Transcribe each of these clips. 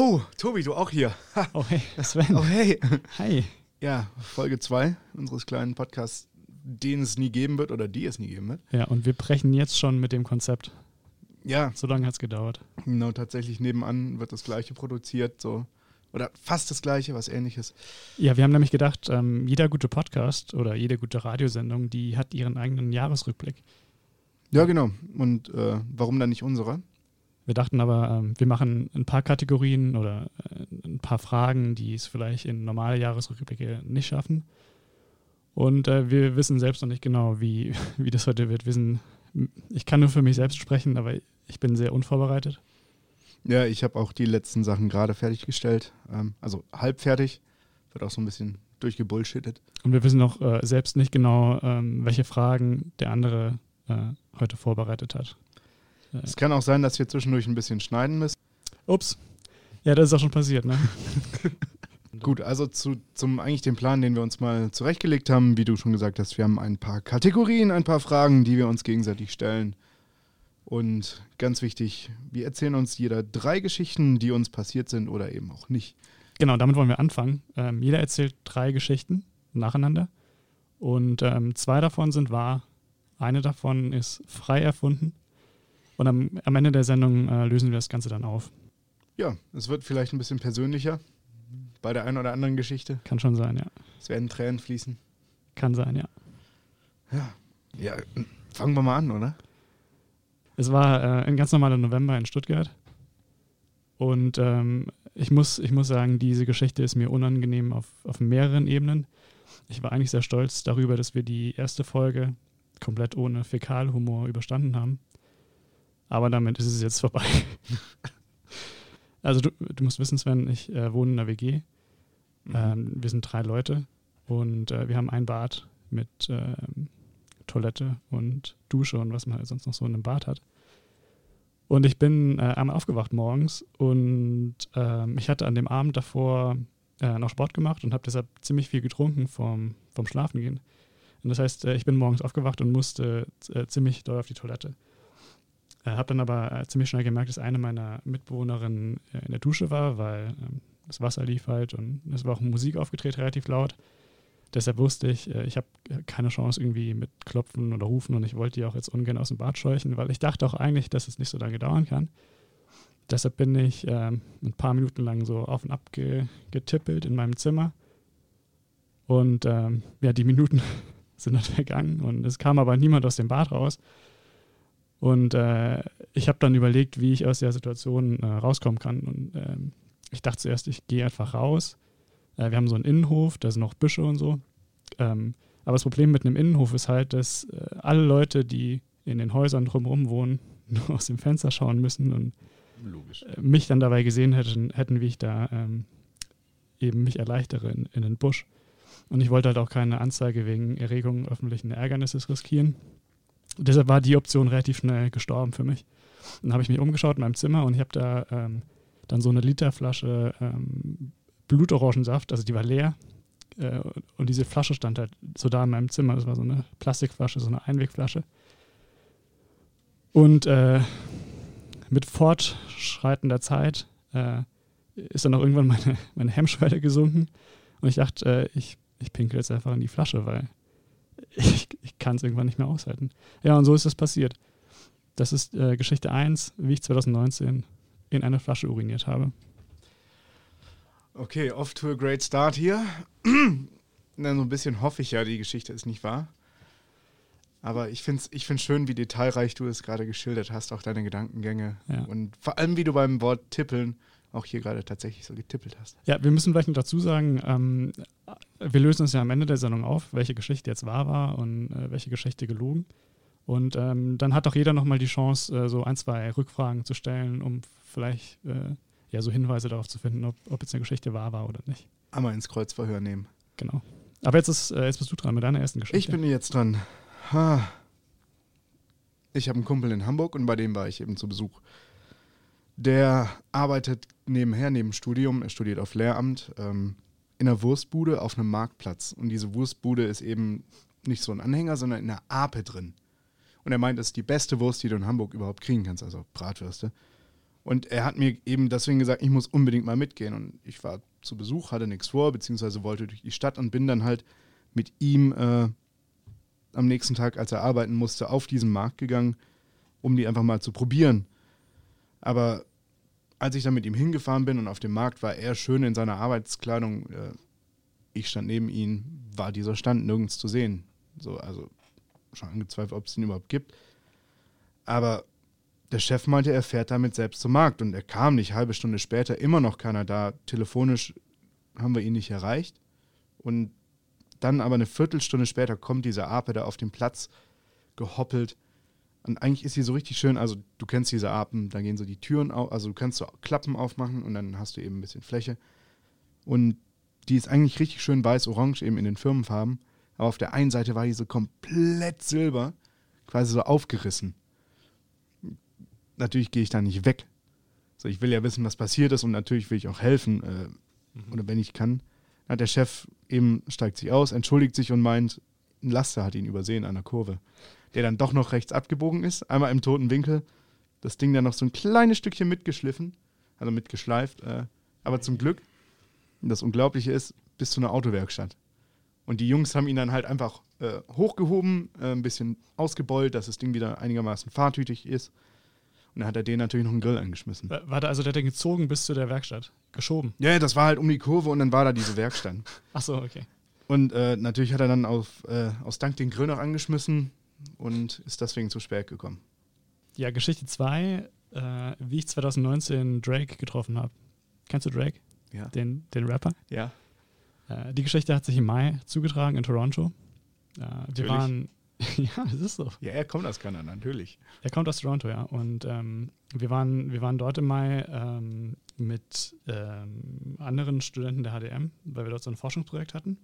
Oh, Tobi, du auch hier. Oh hey, Sven. Oh hey. Hi. Ja, Folge 2 unseres kleinen Podcasts, den es nie geben wird oder die es nie geben wird. Ja, und wir brechen jetzt schon mit dem Konzept. Ja, So lange hat es gedauert. genau, tatsächlich nebenan wird das gleiche produziert, so. Oder fast das gleiche, was ähnliches. Ja, wir haben nämlich gedacht, ähm, jeder gute Podcast oder jede gute Radiosendung, die hat ihren eigenen Jahresrückblick. Ja, genau. Und äh, warum dann nicht unsere? Wir dachten aber, ähm, wir machen ein paar Kategorien oder äh, ein paar Fragen, die es vielleicht in normale Jahresrückblicke nicht schaffen. Und äh, wir wissen selbst noch nicht genau, wie, wie das heute wird. Wir sind, ich kann nur für mich selbst sprechen, aber ich bin sehr unvorbereitet. Ja, ich habe auch die letzten Sachen gerade fertiggestellt. Ähm, also halb fertig. Wird auch so ein bisschen durchgebullshittet. Und wir wissen noch äh, selbst nicht genau, ähm, welche Fragen der andere äh, heute vorbereitet hat. Es kann auch sein, dass wir zwischendurch ein bisschen schneiden müssen. Ups. Ja, das ist auch schon passiert, ne? Gut, also zu, zum eigentlich den Plan, den wir uns mal zurechtgelegt haben, wie du schon gesagt hast, wir haben ein paar Kategorien, ein paar Fragen, die wir uns gegenseitig stellen. Und ganz wichtig, wir erzählen uns jeder drei Geschichten, die uns passiert sind oder eben auch nicht. Genau, damit wollen wir anfangen. Ähm, jeder erzählt drei Geschichten nacheinander. Und ähm, zwei davon sind wahr. Eine davon ist frei erfunden. Und am, am Ende der Sendung äh, lösen wir das Ganze dann auf. Ja, es wird vielleicht ein bisschen persönlicher bei der einen oder anderen Geschichte. Kann schon sein, ja. Es werden Tränen fließen. Kann sein, ja. Ja, ja fangen wir mal an, oder? Es war äh, ein ganz normaler November in Stuttgart. Und ähm, ich, muss, ich muss sagen, diese Geschichte ist mir unangenehm auf, auf mehreren Ebenen. Ich war eigentlich sehr stolz darüber, dass wir die erste Folge komplett ohne Fäkalhumor überstanden haben. Aber damit ist es jetzt vorbei. also du, du musst wissen, Sven, ich äh, wohne in einer WG. Ähm, wir sind drei Leute und äh, wir haben ein Bad mit ähm, Toilette und Dusche und was man halt sonst noch so in einem Bad hat. Und ich bin äh, einmal aufgewacht morgens und ähm, ich hatte an dem Abend davor äh, noch Sport gemacht und habe deshalb ziemlich viel getrunken vom, vom Schlafengehen. Und das heißt, äh, ich bin morgens aufgewacht und musste äh, ziemlich doll auf die Toilette. Äh, habe dann aber äh, ziemlich schnell gemerkt, dass eine meiner Mitbewohnerinnen äh, in der Dusche war, weil ähm, das Wasser lief halt und es war auch Musik aufgedreht, relativ laut. Deshalb wusste ich, äh, ich habe keine Chance irgendwie mit Klopfen oder Rufen und ich wollte die auch jetzt ungern aus dem Bad scheuchen, weil ich dachte auch eigentlich, dass es nicht so lange dauern kann. Deshalb bin ich ähm, ein paar Minuten lang so auf und ab ge getippelt in meinem Zimmer. Und ähm, ja, die Minuten sind dann vergangen und es kam aber niemand aus dem Bad raus. Und äh, ich habe dann überlegt, wie ich aus der Situation äh, rauskommen kann. Und ähm, ich dachte zuerst, ich gehe einfach raus. Äh, wir haben so einen Innenhof, da sind noch Büsche und so. Ähm, aber das Problem mit einem Innenhof ist halt, dass äh, alle Leute, die in den Häusern drumherum wohnen, nur aus dem Fenster schauen müssen und Logisch. äh, mich dann dabei gesehen hätten, hätten wie ich da ähm, eben mich erleichtere in, in den Busch. Und ich wollte halt auch keine Anzeige wegen Erregung öffentlichen Ärgernisses riskieren. Und deshalb war die Option relativ schnell gestorben für mich. Dann habe ich mich umgeschaut in meinem Zimmer und ich habe da ähm, dann so eine Literflasche ähm, Blutorangensaft, also die war leer. Äh, und diese Flasche stand halt so da in meinem Zimmer. Das war so eine Plastikflasche, so eine Einwegflasche. Und äh, mit fortschreitender Zeit äh, ist dann auch irgendwann meine, meine Hemmschwelle gesunken. Und ich dachte, äh, ich, ich pinkel jetzt einfach in die Flasche, weil ich, ich kann es irgendwann nicht mehr aushalten. Ja, und so ist das passiert. Das ist äh, Geschichte 1, wie ich 2019 in eine Flasche uriniert habe. Okay, off to a great start hier. Na, so ein bisschen hoffe ich ja, die Geschichte ist nicht wahr. Aber ich finde es ich find's schön, wie detailreich du es gerade geschildert hast, auch deine Gedankengänge. Ja. Und vor allem, wie du beim Wort tippeln auch hier gerade tatsächlich so getippelt hast. Ja, wir müssen vielleicht noch dazu sagen, ähm, wir lösen uns ja am Ende der Sendung auf, welche Geschichte jetzt wahr war und äh, welche Geschichte gelogen. Und ähm, dann hat auch jeder nochmal die Chance, äh, so ein, zwei Rückfragen zu stellen, um vielleicht äh, ja so Hinweise darauf zu finden, ob, ob jetzt eine Geschichte wahr war oder nicht. Einmal ins Kreuzverhör nehmen. Genau. Aber jetzt, ist, äh, jetzt bist du dran mit deiner ersten Geschichte. Ich bin jetzt dran. Ha. Ich habe einen Kumpel in Hamburg und bei dem war ich eben zu Besuch. Der arbeitet nebenher, neben Studium, er studiert auf Lehramt, ähm, in einer Wurstbude auf einem Marktplatz. Und diese Wurstbude ist eben nicht so ein Anhänger, sondern in einer Ape drin. Und er meint, das ist die beste Wurst, die du in Hamburg überhaupt kriegen kannst, also Bratwürste. Und er hat mir eben deswegen gesagt, ich muss unbedingt mal mitgehen. Und ich war zu Besuch, hatte nichts vor, beziehungsweise wollte durch die Stadt und bin dann halt mit ihm äh, am nächsten Tag, als er arbeiten musste, auf diesen Markt gegangen, um die einfach mal zu probieren. Aber als ich dann mit ihm hingefahren bin und auf dem Markt war er schön in seiner Arbeitskleidung, äh, ich stand neben ihm, war dieser Stand nirgends zu sehen. So, also schon angezweifelt, ob es ihn überhaupt gibt. Aber der Chef meinte, er fährt damit selbst zum Markt und er kam nicht. Halbe Stunde später immer noch keiner da. Telefonisch haben wir ihn nicht erreicht. Und dann aber eine Viertelstunde später kommt diese Ape da auf den Platz gehoppelt. Und eigentlich ist sie so richtig schön. Also, du kennst diese Apen, da gehen so die Türen auf, also du kannst so Klappen aufmachen und dann hast du eben ein bisschen Fläche. Und die ist eigentlich richtig schön weiß-orange, eben in den Firmenfarben. Aber auf der einen Seite war die so komplett silber, quasi so aufgerissen natürlich gehe ich da nicht weg. So, ich will ja wissen, was passiert ist und natürlich will ich auch helfen äh, mhm. oder wenn ich kann. Dann hat der Chef eben steigt sich aus, entschuldigt sich und meint, ein Laster hat ihn übersehen an der Kurve, der dann doch noch rechts abgebogen ist, einmal im toten Winkel, das Ding dann noch so ein kleines Stückchen mitgeschliffen, also mitgeschleift, äh, aber zum Glück, das Unglaubliche ist, bis zu einer Autowerkstatt. Und die Jungs haben ihn dann halt einfach äh, hochgehoben, äh, ein bisschen ausgebeult, dass das Ding wieder einigermaßen fahrtütig ist. Und dann hat er den natürlich noch einen Grill angeschmissen. Warte, also der hat den gezogen bis zu der Werkstatt? Geschoben? Ja, das war halt um die Kurve und dann war da diese Werkstatt. Ach so, okay. Und äh, natürlich hat er dann auf, äh, aus Dank den Grill noch angeschmissen und ist deswegen zu spät gekommen. Ja, Geschichte 2, äh, wie ich 2019 Drake getroffen habe. Kennst du Drake? Ja. Den, den Rapper? Ja. Äh, die Geschichte hat sich im Mai zugetragen in Toronto. Äh, wir waren ja, das ist so. Ja, er kommt aus Kanada, natürlich. Er kommt aus Toronto, ja. Und ähm, wir, waren, wir waren dort im Mai ähm, mit ähm, anderen Studenten der HDM, weil wir dort so ein Forschungsprojekt hatten.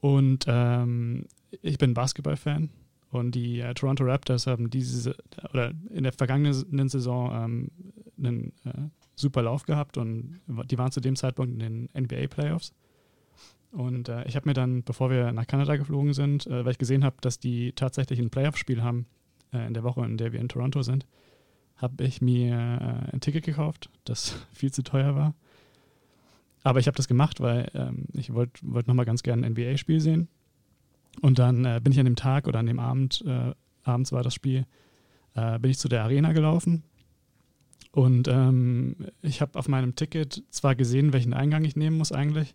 Und ähm, ich bin Basketball-Fan und die äh, Toronto Raptors haben diese oder in der vergangenen Saison ähm, einen äh, super Lauf gehabt und die waren zu dem Zeitpunkt in den NBA Playoffs. Und äh, ich habe mir dann, bevor wir nach Kanada geflogen sind, äh, weil ich gesehen habe, dass die tatsächlich ein Playoff-Spiel haben äh, in der Woche, in der wir in Toronto sind, habe ich mir äh, ein Ticket gekauft, das viel zu teuer war. Aber ich habe das gemacht, weil ähm, ich wollte wollt nochmal ganz gerne ein NBA-Spiel sehen. Und dann äh, bin ich an dem Tag oder an dem Abend, äh, abends war das Spiel, bin ich zu der Arena gelaufen. Und ähm, ich habe auf meinem Ticket zwar gesehen, welchen Eingang ich nehmen muss eigentlich,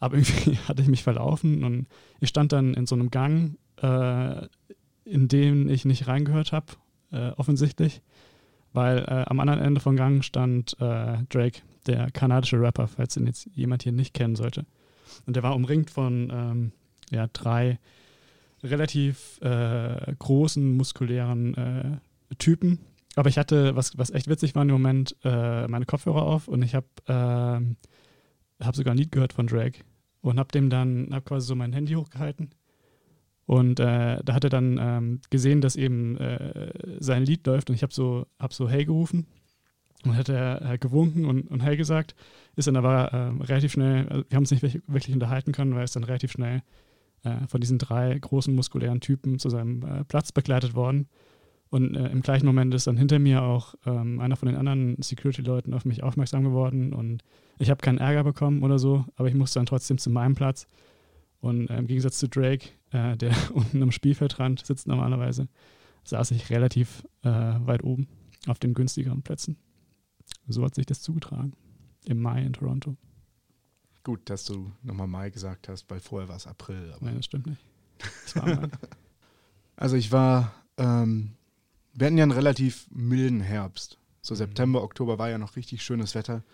aber irgendwie hatte ich mich verlaufen und ich stand dann in so einem Gang, äh, in den ich nicht reingehört habe, äh, offensichtlich, weil äh, am anderen Ende vom Gang stand äh, Drake, der kanadische Rapper, falls ihn jetzt jemand hier nicht kennen sollte. Und der war umringt von ähm, ja, drei relativ äh, großen, muskulären äh, Typen. Aber ich hatte, was, was echt witzig war im Moment, meine Kopfhörer auf und ich habe ähm, habe sogar ein Lied gehört von Drake und habe dem dann, habe quasi so mein Handy hochgehalten und äh, da hat er dann ähm, gesehen, dass eben äh, sein Lied läuft und ich habe so, hab so Hey gerufen und hat er äh, gewunken und, und Hey gesagt, ist dann aber ähm, relativ schnell, also wir haben uns nicht wirklich unterhalten können, weil es dann relativ schnell äh, von diesen drei großen muskulären Typen zu seinem äh, Platz begleitet worden. Und äh, im gleichen Moment ist dann hinter mir auch ähm, einer von den anderen Security-Leuten auf mich aufmerksam geworden und ich habe keinen Ärger bekommen oder so, aber ich musste dann trotzdem zu meinem Platz. Und äh, im Gegensatz zu Drake, äh, der unten am Spielfeldrand sitzt normalerweise, saß ich relativ äh, weit oben auf den günstigeren Plätzen. So hat sich das zugetragen im Mai in Toronto. Gut, dass du nochmal Mai gesagt hast, weil vorher war es April. Nein, das stimmt nicht. Das also ich war ähm, wir hatten ja einen relativ milden Herbst. So mhm. September, Oktober war ja noch richtig schönes Wetter.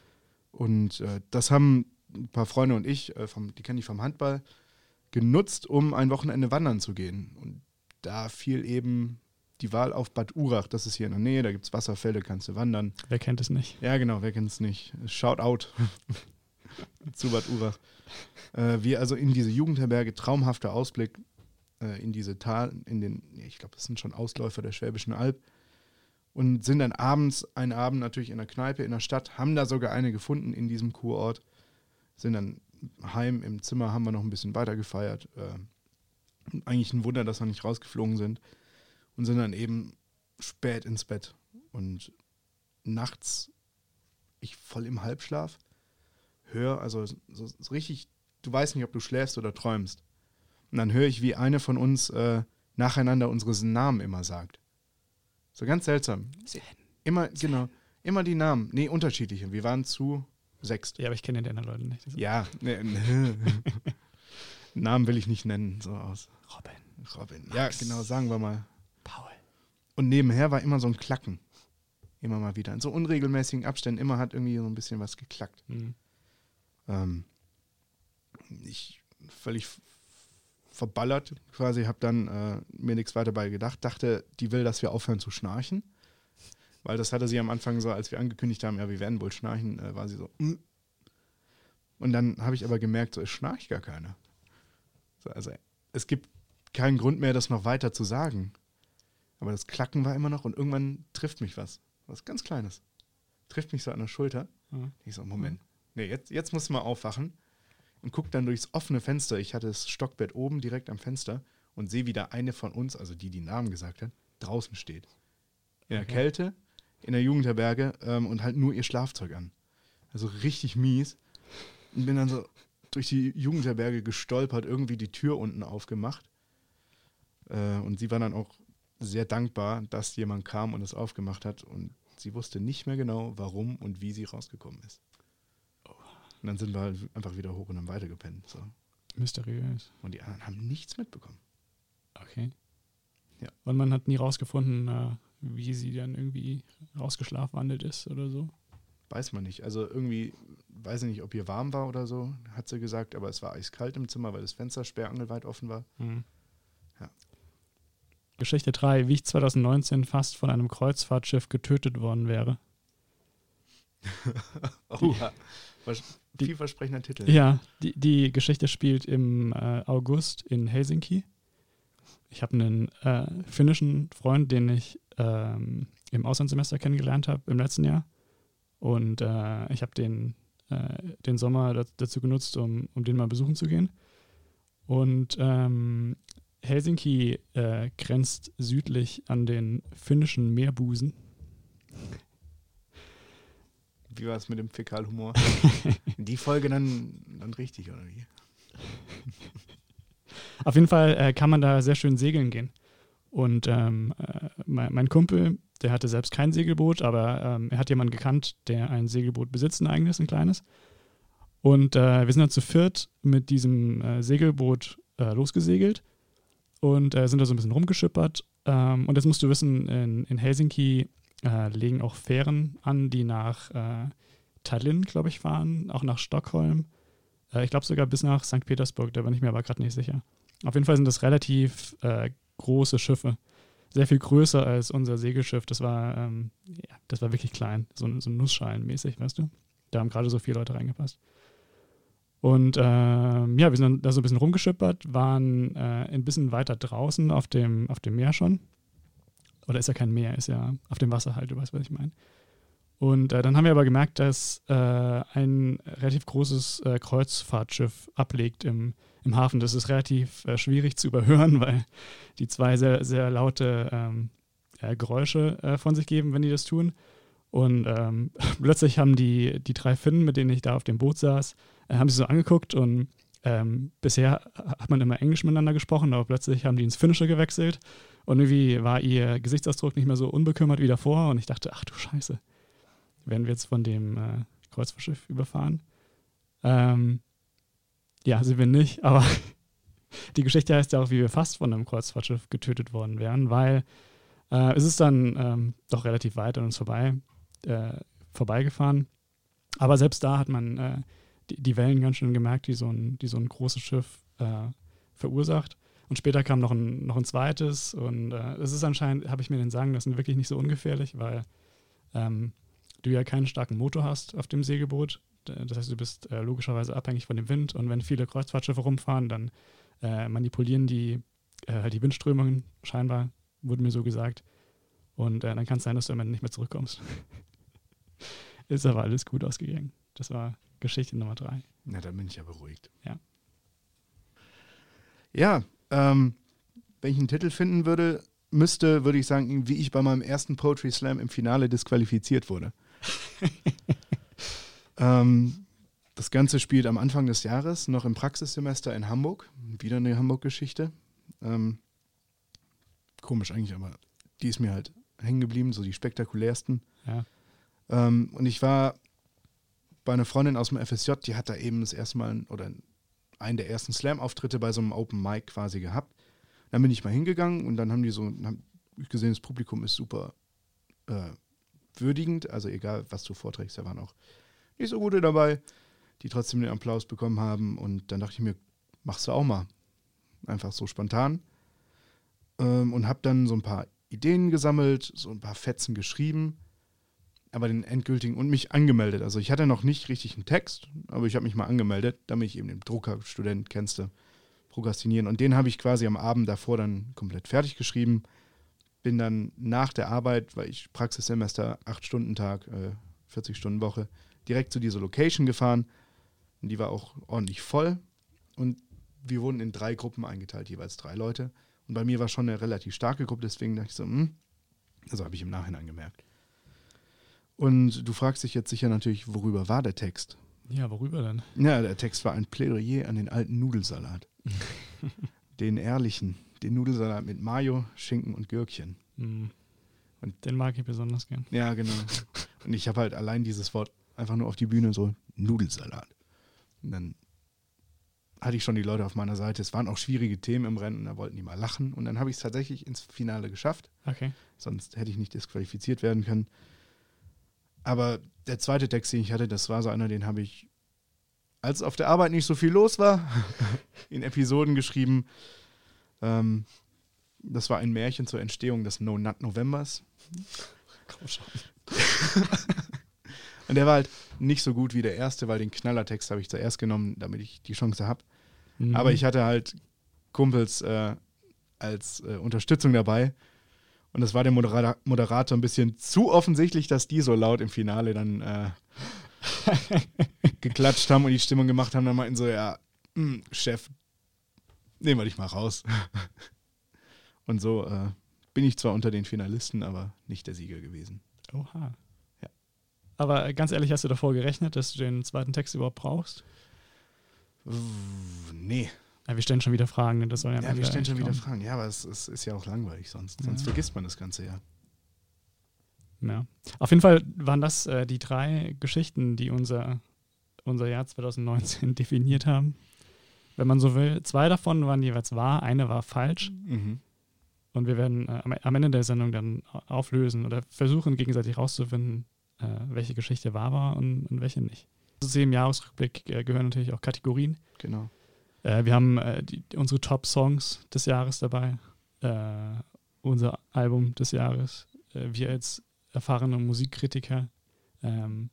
Und äh, das haben ein paar Freunde und ich, äh, vom, die kenne ich vom Handball, genutzt, um ein Wochenende wandern zu gehen. Und da fiel eben die Wahl auf Bad Urach. Das ist hier in der Nähe, da gibt es Wasserfälle, kannst du wandern. Wer kennt es nicht? Ja, genau, wer kennt es nicht? Shout out zu Bad Urach. Äh, wir also in diese Jugendherberge, traumhafter Ausblick äh, in diese Tal, in den, ich glaube, das sind schon Ausläufer der Schwäbischen Alb. Und sind dann abends, einen Abend natürlich in der Kneipe in der Stadt, haben da sogar eine gefunden in diesem Kurort. Sind dann heim im Zimmer, haben wir noch ein bisschen weiter gefeiert. Äh, eigentlich ein Wunder, dass wir nicht rausgeflogen sind. Und sind dann eben spät ins Bett. Und nachts, ich voll im Halbschlaf, höre, also so, so richtig, du weißt nicht, ob du schläfst oder träumst. Und dann höre ich, wie eine von uns äh, nacheinander unsere Namen immer sagt. So ganz seltsam. Immer, genau, immer die Namen. Nee, unterschiedliche. Wir waren zu sechst. Ja, aber ich kenne die anderen Leute nicht. Ja, ne, ne. Namen will ich nicht nennen, so aus. Robin. Robin. Ja, genau, sagen wir mal. Paul. Und nebenher war immer so ein Klacken. Immer mal wieder. In so unregelmäßigen Abständen. Immer hat irgendwie so ein bisschen was geklackt. Mhm. Ähm, ich völlig verballert quasi, habe dann äh, mir nichts weiter bei gedacht. Dachte, die will, dass wir aufhören zu schnarchen. Weil das hatte sie am Anfang so, als wir angekündigt haben, ja, wir werden wohl schnarchen, äh, war sie so, mm. Und dann habe ich aber gemerkt, so, es schnarcht gar keiner. So, also es gibt keinen Grund mehr, das noch weiter zu sagen. Aber das Klacken war immer noch und irgendwann trifft mich was. Was ganz Kleines. Trifft mich so an der Schulter. Ja. Ich so, Moment. Nee, jetzt, jetzt musst du mal aufwachen. Und guck dann durchs offene Fenster. Ich hatte das Stockbett oben direkt am Fenster und sehe, wie da eine von uns, also die, die Namen gesagt hat, draußen steht. In der Okay. Kälte, in der Jugendherberge ähm, und halt nur ihr Schlafzeug an. Also richtig mies. Und bin dann so durch die Jugendherberge gestolpert, irgendwie die Tür unten aufgemacht. Äh, und sie war dann auch sehr dankbar, dass jemand kam und es aufgemacht hat. Und sie wusste nicht mehr genau, warum und wie sie rausgekommen ist. Und dann sind wir halt einfach wieder hoch und dann weitergepennt. So. Mysteriös. Und die anderen haben nichts mitbekommen. Okay. Ja. Und man hat nie rausgefunden, äh, wie sie dann irgendwie rausgeschlafwandelt ist oder so. Weiß man nicht. Also irgendwie, weiß ich nicht, ob ihr warm war oder so, hat sie gesagt, aber es war eiskalt im Zimmer, weil das Fenster sperrangelweit offen war. Mhm. Ja. Geschichte 3, wie ich 2019 fast von einem Kreuzfahrtschiff getötet worden wäre. Oh, vielversprechender Titel. Ja, die, die Geschichte spielt im äh, August in Helsinki. Ich habe einen äh, finnischen Freund, den ich ähm, im Auslandssemester kennengelernt habe im letzten Jahr. Und äh, ich habe den, äh, den Sommer da, dazu genutzt, um, um den mal besuchen zu gehen. Und ähm, Helsinki äh, grenzt südlich an den finnischen Meerbusen. Wie war es mit dem Fäkalhumor? Die Folge dann, dann richtig, oder wie? Auf jeden Fall äh, kann man da sehr schön segeln gehen. Und ähm, äh, mein, mein Kumpel, der hatte selbst kein Segelboot, aber ähm, er hat jemanden gekannt, der ein Segelboot besitzt, ein eigenes, ein kleines. Und äh, wir sind dann zu viert mit diesem äh, Segelboot äh, losgesegelt und äh, sind da so ein bisschen rumgeschippert. Ähm, und jetzt musst du wissen, in, in Helsinki äh, legen auch Fähren an, die nach äh, Tallinn, glaube ich, fahren, auch nach Stockholm. Äh, ich glaube sogar bis nach St. Petersburg, da bin ich mir aber gerade nicht sicher. Auf jeden Fall sind das relativ äh, große Schiffe. Sehr viel größer als unser Segelschiff. Das war, ähm, ja, das war wirklich klein. So, so Nussschalenmäßig, weißt du? Da haben gerade so vier Leute reingepasst. Und ähm, ja, wir sind da so ein bisschen rumgeschippert, waren äh, ein bisschen weiter draußen auf dem, auf dem Meer schon. Oder ist ja kein Meer, ist ja auf dem Wasser halt, du weißt, was ich meine. Und äh, dann haben wir aber gemerkt, dass äh, ein relativ großes äh, Kreuzfahrtschiff ablegt im, im Hafen. Das ist relativ äh, schwierig zu überhören, weil die zwei sehr, sehr laute ähm, äh, Geräusche äh, von sich geben, wenn die das tun. Und ähm, plötzlich haben die, die drei Finnen, mit denen ich da auf dem Boot saß, haben sie so angeguckt und ähm, bisher hat man immer Englisch miteinander gesprochen, aber plötzlich haben die ins Finnische gewechselt und irgendwie war ihr Gesichtsausdruck nicht mehr so unbekümmert wie davor und ich dachte, ach du Scheiße, werden wir jetzt von dem äh, Kreuzfahrtschiff überfahren? Ähm, ja, sind wir nicht, aber die Geschichte heißt ja auch, wie wir fast von einem Kreuzfahrtschiff getötet worden wären, weil äh, es ist dann ähm, doch relativ weit an uns vorbei, äh, vorbeigefahren. Aber selbst da hat man äh, die, die Wellen ganz schön gemerkt, die so ein, die so ein großes Schiff äh, verursacht. Und später kam noch ein, noch ein zweites und äh, es ist anscheinend, habe ich mir den sagen lassen, wirklich nicht so ungefährlich, weil ähm, du ja keinen starken Motor hast auf dem Segelboot. Das heißt, du bist äh, logischerweise abhängig von dem Wind und wenn viele Kreuzfahrtschiffe rumfahren, dann äh, manipulieren die äh, die Windströmungen scheinbar, wurde mir so gesagt. Und äh, dann kann es sein, dass du am Ende nicht mehr zurückkommst. ist aber alles gut ausgegangen. Das war Geschichte Nummer drei. Na, dann bin ich ja beruhigt. Ja. Ja, ähm, wenn ich einen Titel finden würde, müsste, würde ich sagen, wie ich bei meinem ersten Poetry Slam im Finale disqualifiziert wurde. ähm, das Ganze spielt am Anfang des Jahres, noch im Praxissemester in Hamburg. Wieder eine Hamburg-Geschichte. Ähm, komisch eigentlich, aber die ist mir halt hängen geblieben, so die spektakulärsten. Ja. Ähm, und ich war bei einer Freundin aus dem FSJ, die hat da eben das erste Mal oder einen der ersten Slam-Auftritte bei so einem Open Mic quasi gehabt. Dann bin ich mal hingegangen und dann haben die so, haben gesehen, das Publikum ist super äh, würdigend, also egal, was du vorträgst, da waren auch nicht so gute dabei, die trotzdem den Applaus bekommen haben. Und dann dachte ich mir, machst du auch mal. Einfach so spontan. Ähm, und habe dann so ein paar Ideen gesammelt, so ein paar Fetzen geschrieben, aber den endgültigen und mich angemeldet. Also ich hatte noch nicht richtig einen Text, aber ich habe mich mal angemeldet, damit ich eben den Druckerstudent kennste, prokrastinieren. Und den habe ich quasi am Abend davor dann komplett fertig geschrieben. Bin dann nach der Arbeit, weil ich Praxissemester, 8-Stunden-Tag, äh, 40-Stunden-Woche, direkt zu dieser Location gefahren. Und die war auch ordentlich voll. Und wir wurden in drei Gruppen eingeteilt, jeweils drei Leute. Und bei mir war schon eine relativ starke Gruppe, deswegen dachte ich so, hm, also habe ich im Nachhinein gemerkt. Und du fragst dich jetzt sicher natürlich, worüber war der Text? Ja, worüber denn? Ja, der Text war ein Plädoyer an den alten Nudelsalat. den ehrlichen, den Nudelsalat mit Mayo, Schinken und Gürkchen. Mm. Und den mag ich besonders gern. Ja, genau. Und ich habe halt allein dieses Wort einfach nur auf die Bühne so Nudelsalat. Und dann hatte ich schon die Leute auf meiner Seite. Es waren auch schwierige Themen im Rennen, da wollten die mal lachen. Und dann habe ich es tatsächlich ins Finale geschafft. Okay. Sonst hätte ich nicht disqualifiziert werden können. Aber der zweite Text, den ich hatte, das war so einer, den habe ich, als auf der Arbeit nicht so viel los war, in Episoden geschrieben. Ähm, das war ein Märchen zur Entstehung des No Nut Novembers. Komm schon. Und der war halt nicht so gut wie der erste, weil den Knallertext habe ich zuerst genommen, damit ich die Chance habe. Mhm. Aber ich hatte halt Kumpels äh, als äh, Unterstützung dabei. Und das war dem Modera Moderator ein bisschen zu offensichtlich, dass die so laut im Finale dann äh, geklatscht haben und die Stimmung gemacht haben. Dann meinten so, ja, mh, Chef, nehmen wir dich mal raus. und so äh, bin ich zwar unter den Finalisten, aber nicht der Sieger gewesen. Oha. Ja. Aber ganz ehrlich, hast du davor gerechnet, dass du den zweiten Text überhaupt brauchst? Nee. Ja, wir stellen schon wieder Fragen. ne? Das soll ja, Ja, wir stellen schon wieder kommen. Fragen. Ja, aber es, es ist ja auch langweilig sonst. Ja. Sonst vergisst man das Ganze ja. Ja. Auf jeden Fall waren das äh, die drei Geschichten, die unser, unser Jahr 2019 definiert haben. Wenn man so will. Zwei davon waren jeweils wahr, eine war falsch. Mhm. Und wir werden äh, am, am Ende der Sendung dann auflösen oder versuchen, gegenseitig rauszufinden, äh, welche Geschichte wahr war und, und welche nicht. Zu dem Jahresrückblick äh, gehören natürlich auch Kategorien. Genau. Äh, wir haben äh, die, unsere Top-Songs des Jahres dabei, äh, unser Album des Jahres. Äh, wir als erfahrene Musikkritiker ähm,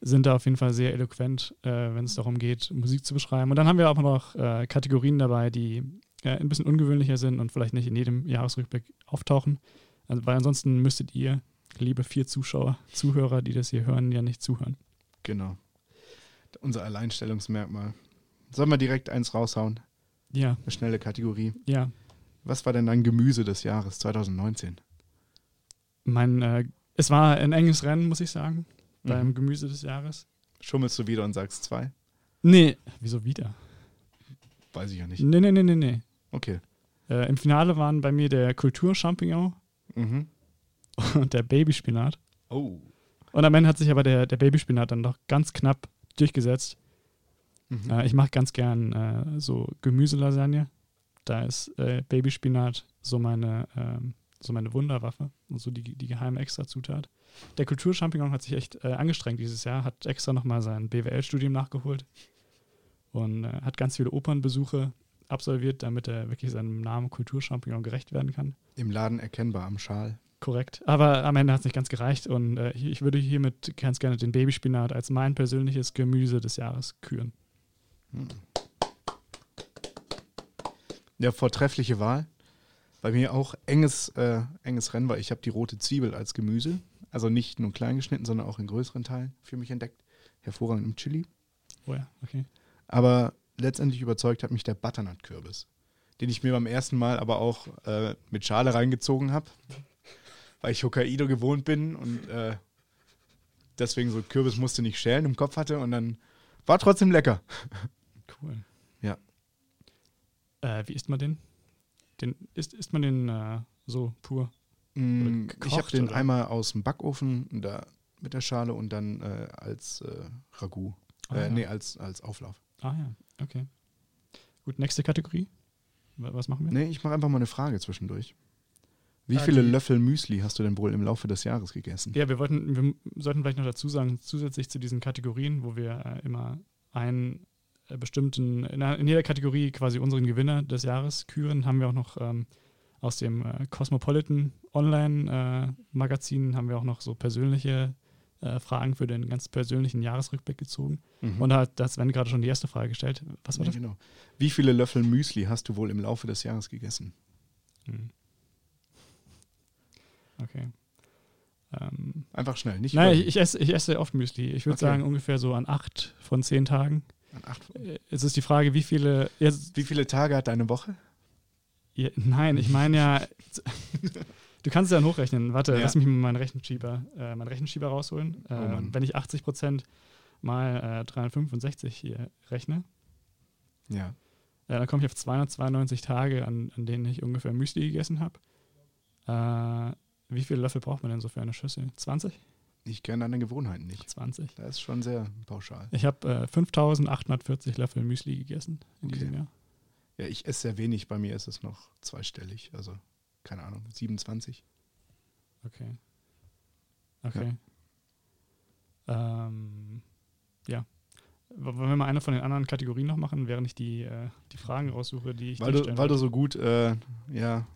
sind da auf jeden Fall sehr eloquent, äh, wenn es darum geht, Musik zu beschreiben. Und dann haben wir auch noch Kategorien dabei, die ein bisschen ungewöhnlicher sind und vielleicht nicht in jedem Jahresrückblick auftauchen. Also, weil ansonsten müsstet ihr, liebe vier Zuschauer, Zuhörer, die das hier hören, ja nicht zuhören. Genau. Unser Alleinstellungsmerkmal. Sollen wir direkt eins raushauen? Ja, Eine schnelle Kategorie. ja. Was war denn dein Gemüse des Jahres 2019? Mein, äh, es war ein enges Rennen, muss ich sagen, beim Mhm. Gemüse des Jahres. Schummelst du wieder und sagst zwei? Nee, wieso wieder? Weiß ich ja nicht. Nee, nee, nee, nee, nee. Okay. Äh, Im Finale waren bei mir der Kulturchampignon Mhm. und der Babyspinat. Oh. Und am Ende hat sich aber der, der Babyspinat dann doch ganz knapp durchgesetzt. Mhm. Äh, ich mache ganz gern äh, so Gemüselasagne. Da ist äh, Babyspinat so meine, ähm, so meine Wunderwaffe und so die, die geheime Extrazutat. Der Kulturchampignon hat sich echt äh, angestrengt dieses Jahr, hat extra nochmal sein BWL-Studium nachgeholt und äh, hat ganz viele Opernbesuche absolviert, damit er wirklich seinem Namen Kulturchampignon gerecht werden kann. Im Laden erkennbar am Schal. Korrekt. Aber am Ende hat es nicht ganz gereicht und äh, ich ich würde hiermit ganz gerne den Babyspinat als mein persönliches Gemüse des Jahres küren. Hm. Ja, vortreffliche Wahl. Bei mir auch enges, äh, enges Rennen, weil ich habe die rote Zwiebel als Gemüse, also nicht nur klein geschnitten, sondern auch in größeren Teilen für mich entdeckt. Hervorragend im Chili. Oh ja, okay. Aber letztendlich überzeugt hat mich der Butternut-Kürbis. den ich mir beim ersten Mal aber auch äh, mit Schale reingezogen habe, weil ich Hokkaido gewohnt bin und äh, deswegen so Kürbis musste nicht schälen im Kopf hatte und dann war trotzdem lecker. Cool. Ja. Äh, wie isst man den? den isst, isst man den äh, so pur? Mm, ich habe gekocht, den oder? einmal aus dem Backofen da mit der Schale und dann äh, als äh, Ragout. Ah, äh, ja. Nee, als, als Auflauf. Ah ja, okay. Gut, nächste Kategorie. Wa- Was machen wir? Nee, ich mache einfach mal eine Frage zwischendurch. Wie Ah, viele die- Löffel Müsli hast du denn wohl im Laufe des Jahres gegessen? Ja, wir wollten, wir sollten vielleicht noch dazu sagen, zusätzlich zu diesen Kategorien, wo wir äh, immer äh, bestimmten, in, jeder Kategorie quasi unseren Gewinner des Jahres küren, haben wir auch noch ähm, aus dem äh, Cosmopolitan Online-Magazin haben wir auch noch so persönliche äh, Fragen für den ganz persönlichen Jahresrückblick gezogen. Mhm. Und da hat das Sven gerade schon die erste Frage gestellt. Was war Ja, das? genau. Wie viele Löffel Müsli hast du wohl im Laufe des Jahres gegessen? Hm. Okay. Ähm, Einfach schnell, nicht Nein, ich, ich, esse, ich esse oft Müsli. Ich würde Okay. sagen ungefähr so an acht von zehn Tagen. Äh, Es ist die Frage, wie viele. Jetzt, Wie viele Tage hat deine Woche? ja, nein, ich meine ja. Du kannst es ja hochrechnen. Warte, Ja. lass mich mal meinen Rechenschieber, äh, meinen Rechenschieber rausholen. Äh, Oh Mann. wenn ich 80% mal äh, 365 hier rechne, Ja. äh, dann komme ich auf 292 Tage, an, an denen ich ungefähr Müsli gegessen habe. Äh, wie viele Löffel braucht man denn so für eine Schüssel? 20? Ich kenne deine Gewohnheiten nicht. 20. Das ist schon sehr pauschal. Ich habe äh, 5840 Löffel Müsli gegessen in Okay. diesem Jahr. Ja, ich esse sehr wenig. Bei mir ist es noch zweistellig. Also, keine Ahnung, 27. Okay. Okay. Ähm, ja. Wollen wir mal eine von den anderen Kategorien noch machen, während ich die, äh, die Fragen raussuche, die ich Weil dir du, weil du wollte? so gut äh, ja,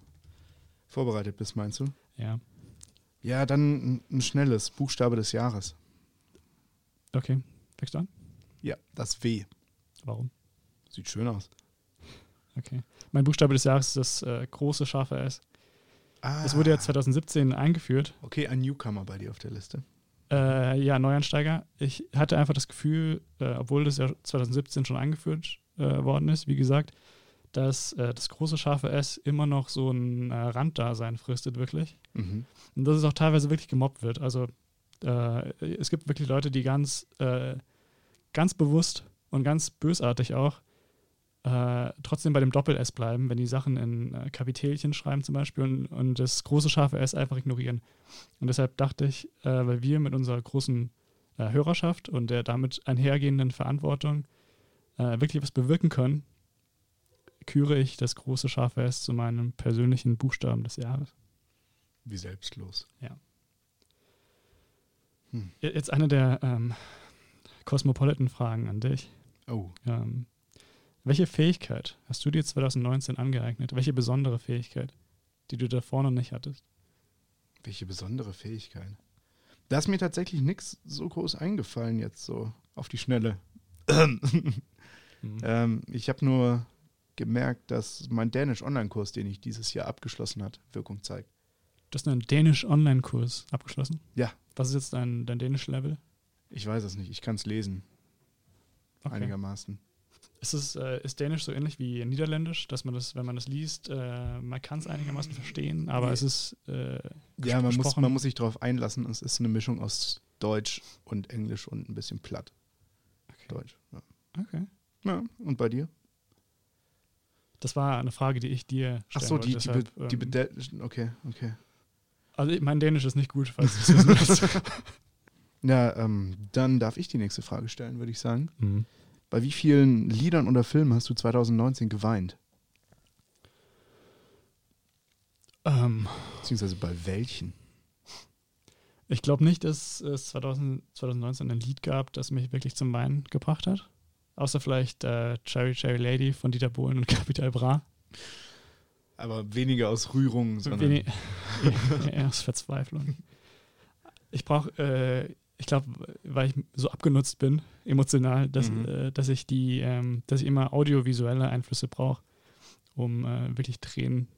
vorbereitet bist, meinst du? Ja. Ja, dann ein, schnelles Buchstabe des Jahres. Okay. Fängst du an? Ja, das W. Warum? Sieht schön aus. Okay. Mein Buchstabe des Jahres ist das äh, große scharfe S. Ah, Es wurde ja 2017 eingeführt. Okay, ein Newcomer bei dir auf der Liste. Äh, ja, Neuansteiger. Ich hatte einfach das Gefühl, äh, obwohl das ja 2017 schon eingeführt äh, worden ist, wie gesagt, dass äh, das große scharfe S immer noch so ein äh, Randdasein fristet, wirklich. Mhm. Und dass es auch teilweise wirklich gemobbt wird. Also äh, es gibt wirklich Leute, die ganz, äh, ganz bewusst und ganz bösartig auch äh, trotzdem bei dem Doppel-S bleiben, wenn die Sachen in äh, Kapitelchen schreiben zum Beispiel und, und das große scharfe S einfach ignorieren. Und deshalb dachte ich, äh, weil wir mit unserer großen äh, Hörerschaft und der damit einhergehenden Verantwortung äh, wirklich was bewirken können, küre ich das große scharfe S zu meinem persönlichen Buchstaben des Jahres. Wie selbstlos. Ja, Jetzt eine der ähm, Cosmopolitan-Fragen an dich. Oh, Ähm, welche Fähigkeit hast du dir 2019 angeeignet? Welche besondere Fähigkeit, die du davor noch nicht hattest? welche besondere Fähigkeit. Da ist mir tatsächlich nichts so groß eingefallen jetzt so auf die Schnelle. Mhm. Ähm, ich habe nur gemerkt, dass mein Dänisch-Online-Kurs, den ich dieses Jahr abgeschlossen hat, Wirkung zeigt. Du hast einen Dänisch-Online-Kurs abgeschlossen? Ja. Was ist jetzt dein, dein Dänisch-Level? Ich weiß es nicht, ich kann es lesen, Okay. einigermaßen. Ist, es, äh, ist Dänisch so ähnlich wie Niederländisch, dass man das, wenn man das liest, äh, man kann es einigermaßen verstehen, aber Nee. es ist äh, Ja, man muss, man muss sich darauf einlassen. Es ist eine Mischung aus Deutsch und Englisch und ein bisschen platt. Okay. Deutsch. Ja. Okay. ja. Und bei dir? Das war eine Frage, die ich dir Ach stellen so, wollte. die, die, deshalb, die ähm, Bede- Okay, okay. Also mein Dänisch ist nicht gut, falls du es wissen. Ja, ähm, dann darf ich die nächste Frage stellen, würde ich sagen. Mhm. Bei wie vielen Liedern oder Filmen hast du 2019 geweint? Ähm, Beziehungsweise bei welchen? ich glaube nicht, dass es 2000, 2019 ein Lied gab, das mich wirklich zum Weinen gebracht hat. Außer vielleicht äh, Cherry Cherry Lady von Dieter Bohlen und Capital Bra. Aber weniger aus Rührung, sondern. Wenig, aus Verzweiflung. Ich brauche, äh, ich glaube, weil ich so abgenutzt bin, emotional, dass, Mhm. äh, dass ich die, ähm, dass ich immer audiovisuelle Einflüsse brauche, um äh, wirklich Tränen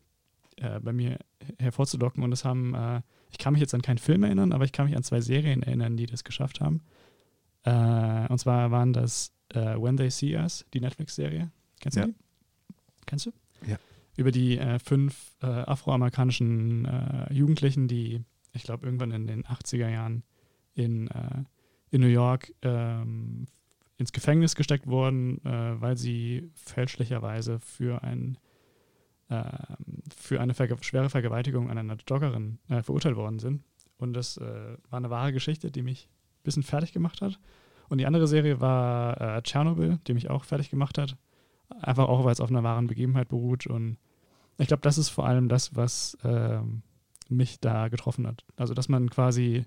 äh, bei mir hervorzulocken. Und das haben, äh, ich kann mich jetzt an keinen Film erinnern, aber ich kann mich an zwei Serien erinnern, die das geschafft haben. Äh, und zwar waren das When They See Us, die Netflix-Serie. Kennst du Ja. die? Kennst du? Ja. Über die äh, fünf äh, afroamerikanischen äh, Jugendlichen, die, ich glaube, irgendwann in den 80er Jahren in, äh, in New York ähm, ins Gefängnis gesteckt wurden, äh, weil sie fälschlicherweise für ein ähm, für eine Verge schwere Vergewaltigung an einer Joggerin äh, verurteilt worden sind. Und das war eine wahre Geschichte, die mich ein bisschen fertig gemacht hat. Und die andere Serie war äh, Tschernobyl, die mich auch fertig gemacht hat. Einfach auch, weil es auf einer wahren Begebenheit beruht. Und ich glaube, das ist vor allem das, was ähm, mich da getroffen hat. Also, dass man quasi,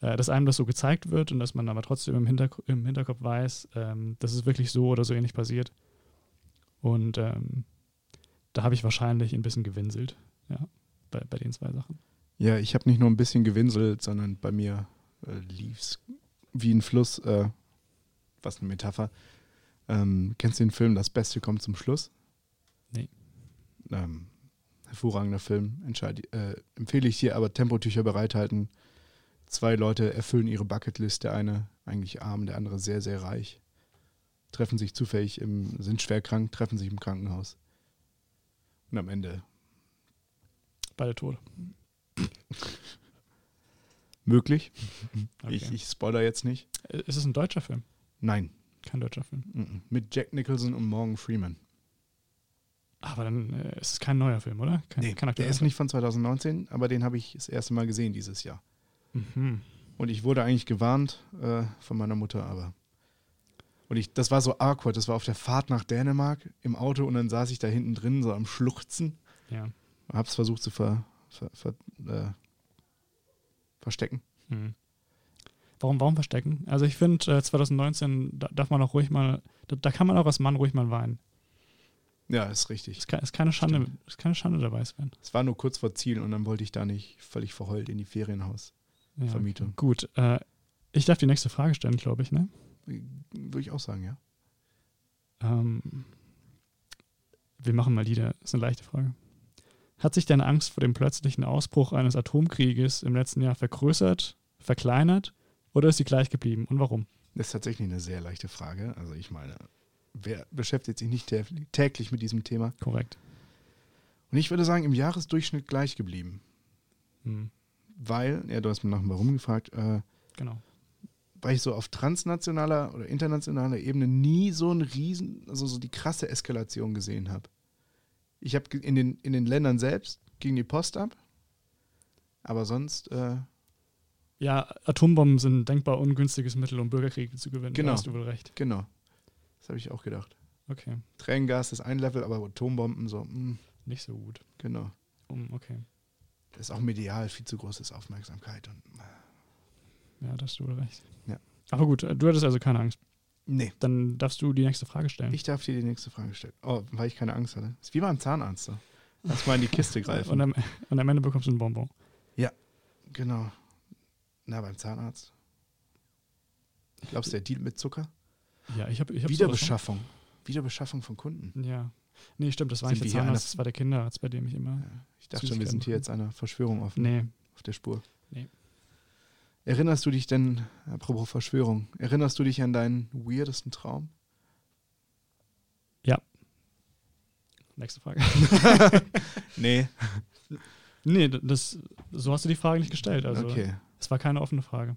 äh, dass einem das so gezeigt wird und dass man aber trotzdem im, Hinterk im Hinterkopf weiß, ähm, dass es wirklich so oder so ähnlich passiert. Und ähm, da habe ich wahrscheinlich ein bisschen gewinselt, ja, bei, bei den zwei Sachen. Ja, ich habe nicht nur ein bisschen gewinselt, sondern bei mir äh, lief es wie ein Fluss, äh, was eine Metapher. Ähm, kennst du den Film Das Beste kommt zum Schluss? Nee. Ähm, hervorragender Film, äh, empfehle ich dir, aber Tempotücher bereithalten. Zwei Leute erfüllen ihre Bucketlist, der eine eigentlich arm, der andere sehr, sehr reich. Treffen sich zufällig im, sind schwer krank, treffen sich im Krankenhaus. Und am Ende. Beide tot. Möglich. Okay. Ich, ich spoiler jetzt nicht. Ist es ein deutscher Film? Nein. Kein deutscher Film. Mit Jack Nicholson und Morgan Freeman. Aber dann äh, ist es kein neuer Film, oder? Kein, Nee, kein der ist nicht von 2019, aber den habe ich das erste Mal gesehen dieses Jahr. Mhm. Und ich wurde eigentlich gewarnt äh, von meiner Mutter, aber. Und ich, das war so awkward. Das war auf der Fahrt nach Dänemark im Auto und dann saß ich da hinten drin, so am Schluchzen. Ja. Hab's versucht zu ver, ver, ver, äh, verstecken. Mhm. Warum, warum verstecken? Also ich finde, äh, 2019 da darf man auch ruhig mal, da, da kann man auch als Mann ruhig mal weinen. Ja, ist richtig. Ist, ke- ist keine Schande, Stimmt. ist keine Schande dabei, Sven. Es war nur kurz vor Ziel und dann wollte ich da nicht völlig verheult in die Ferienhaus. Ja. Gut, äh, ich darf die nächste Frage stellen, glaube ich, ne? Würde ich auch sagen, ja. Ähm, wir machen mal die, das ist eine leichte Frage. Hat sich deine Angst vor dem plötzlichen Ausbruch eines Atomkrieges im letzten Jahr vergrößert, verkleinert oder ist sie gleich geblieben und warum? Das ist tatsächlich eine sehr leichte Frage. Also ich meine, wer beschäftigt sich nicht tä- täglich mit diesem Thema? Korrekt. Und ich würde sagen, im Jahresdurchschnitt gleich geblieben. Hm, Weil, ja, du hast mir nach dem Warum gefragt, äh, genau. weil ich so auf transnationaler oder internationaler Ebene nie so einen riesen, also so die krasse Eskalation gesehen habe. Ich habe in den, in den Ländern selbst ging die Post ab, aber sonst, äh, Ja, Atombomben sind ein denkbar ungünstiges Mittel, um Bürgerkriege zu gewinnen. Genau. Da hast du wohl recht. genau. Das habe ich auch gedacht. Okay, Tränengas ist ein Level, aber Atombomben so, mh, nicht so gut. genau. Um, okay, Das ist auch medial viel zu große Aufmerksamkeit. Und, äh, ja, da hast du recht. Ja. Aber gut, äh, du hattest also keine Angst. nee, Dann darfst du die nächste Frage stellen. ich darf dir die nächste Frage stellen. Oh, weil ich keine Angst hatte. ist wie beim Zahnarzt. So. Lass mal in die Kiste greifen. und, am, und am Ende bekommst du ein Bonbon. Genau. Na, beim Zahnarzt. Glaubst du, der Deal mit Zucker? Ja, ich habe ich hab Wiederbeschaffung. Wiederbeschaffung von Kunden. Ja. Nee, stimmt, das war Sind nicht der Zahnarzt, das war der Kinderarzt, bei dem ich immer. Ja, ich dachte schon, wir sind hier jetzt einer Verschwörung auf, Nee, auf der Spur. Nee. Erinnerst du dich denn, apropos Verschwörung, erinnerst du dich an deinen weirdesten Traum? nächste Frage. Nee. nee, das, so hast du die Frage nicht gestellt. Also, okay. es war keine offene Frage.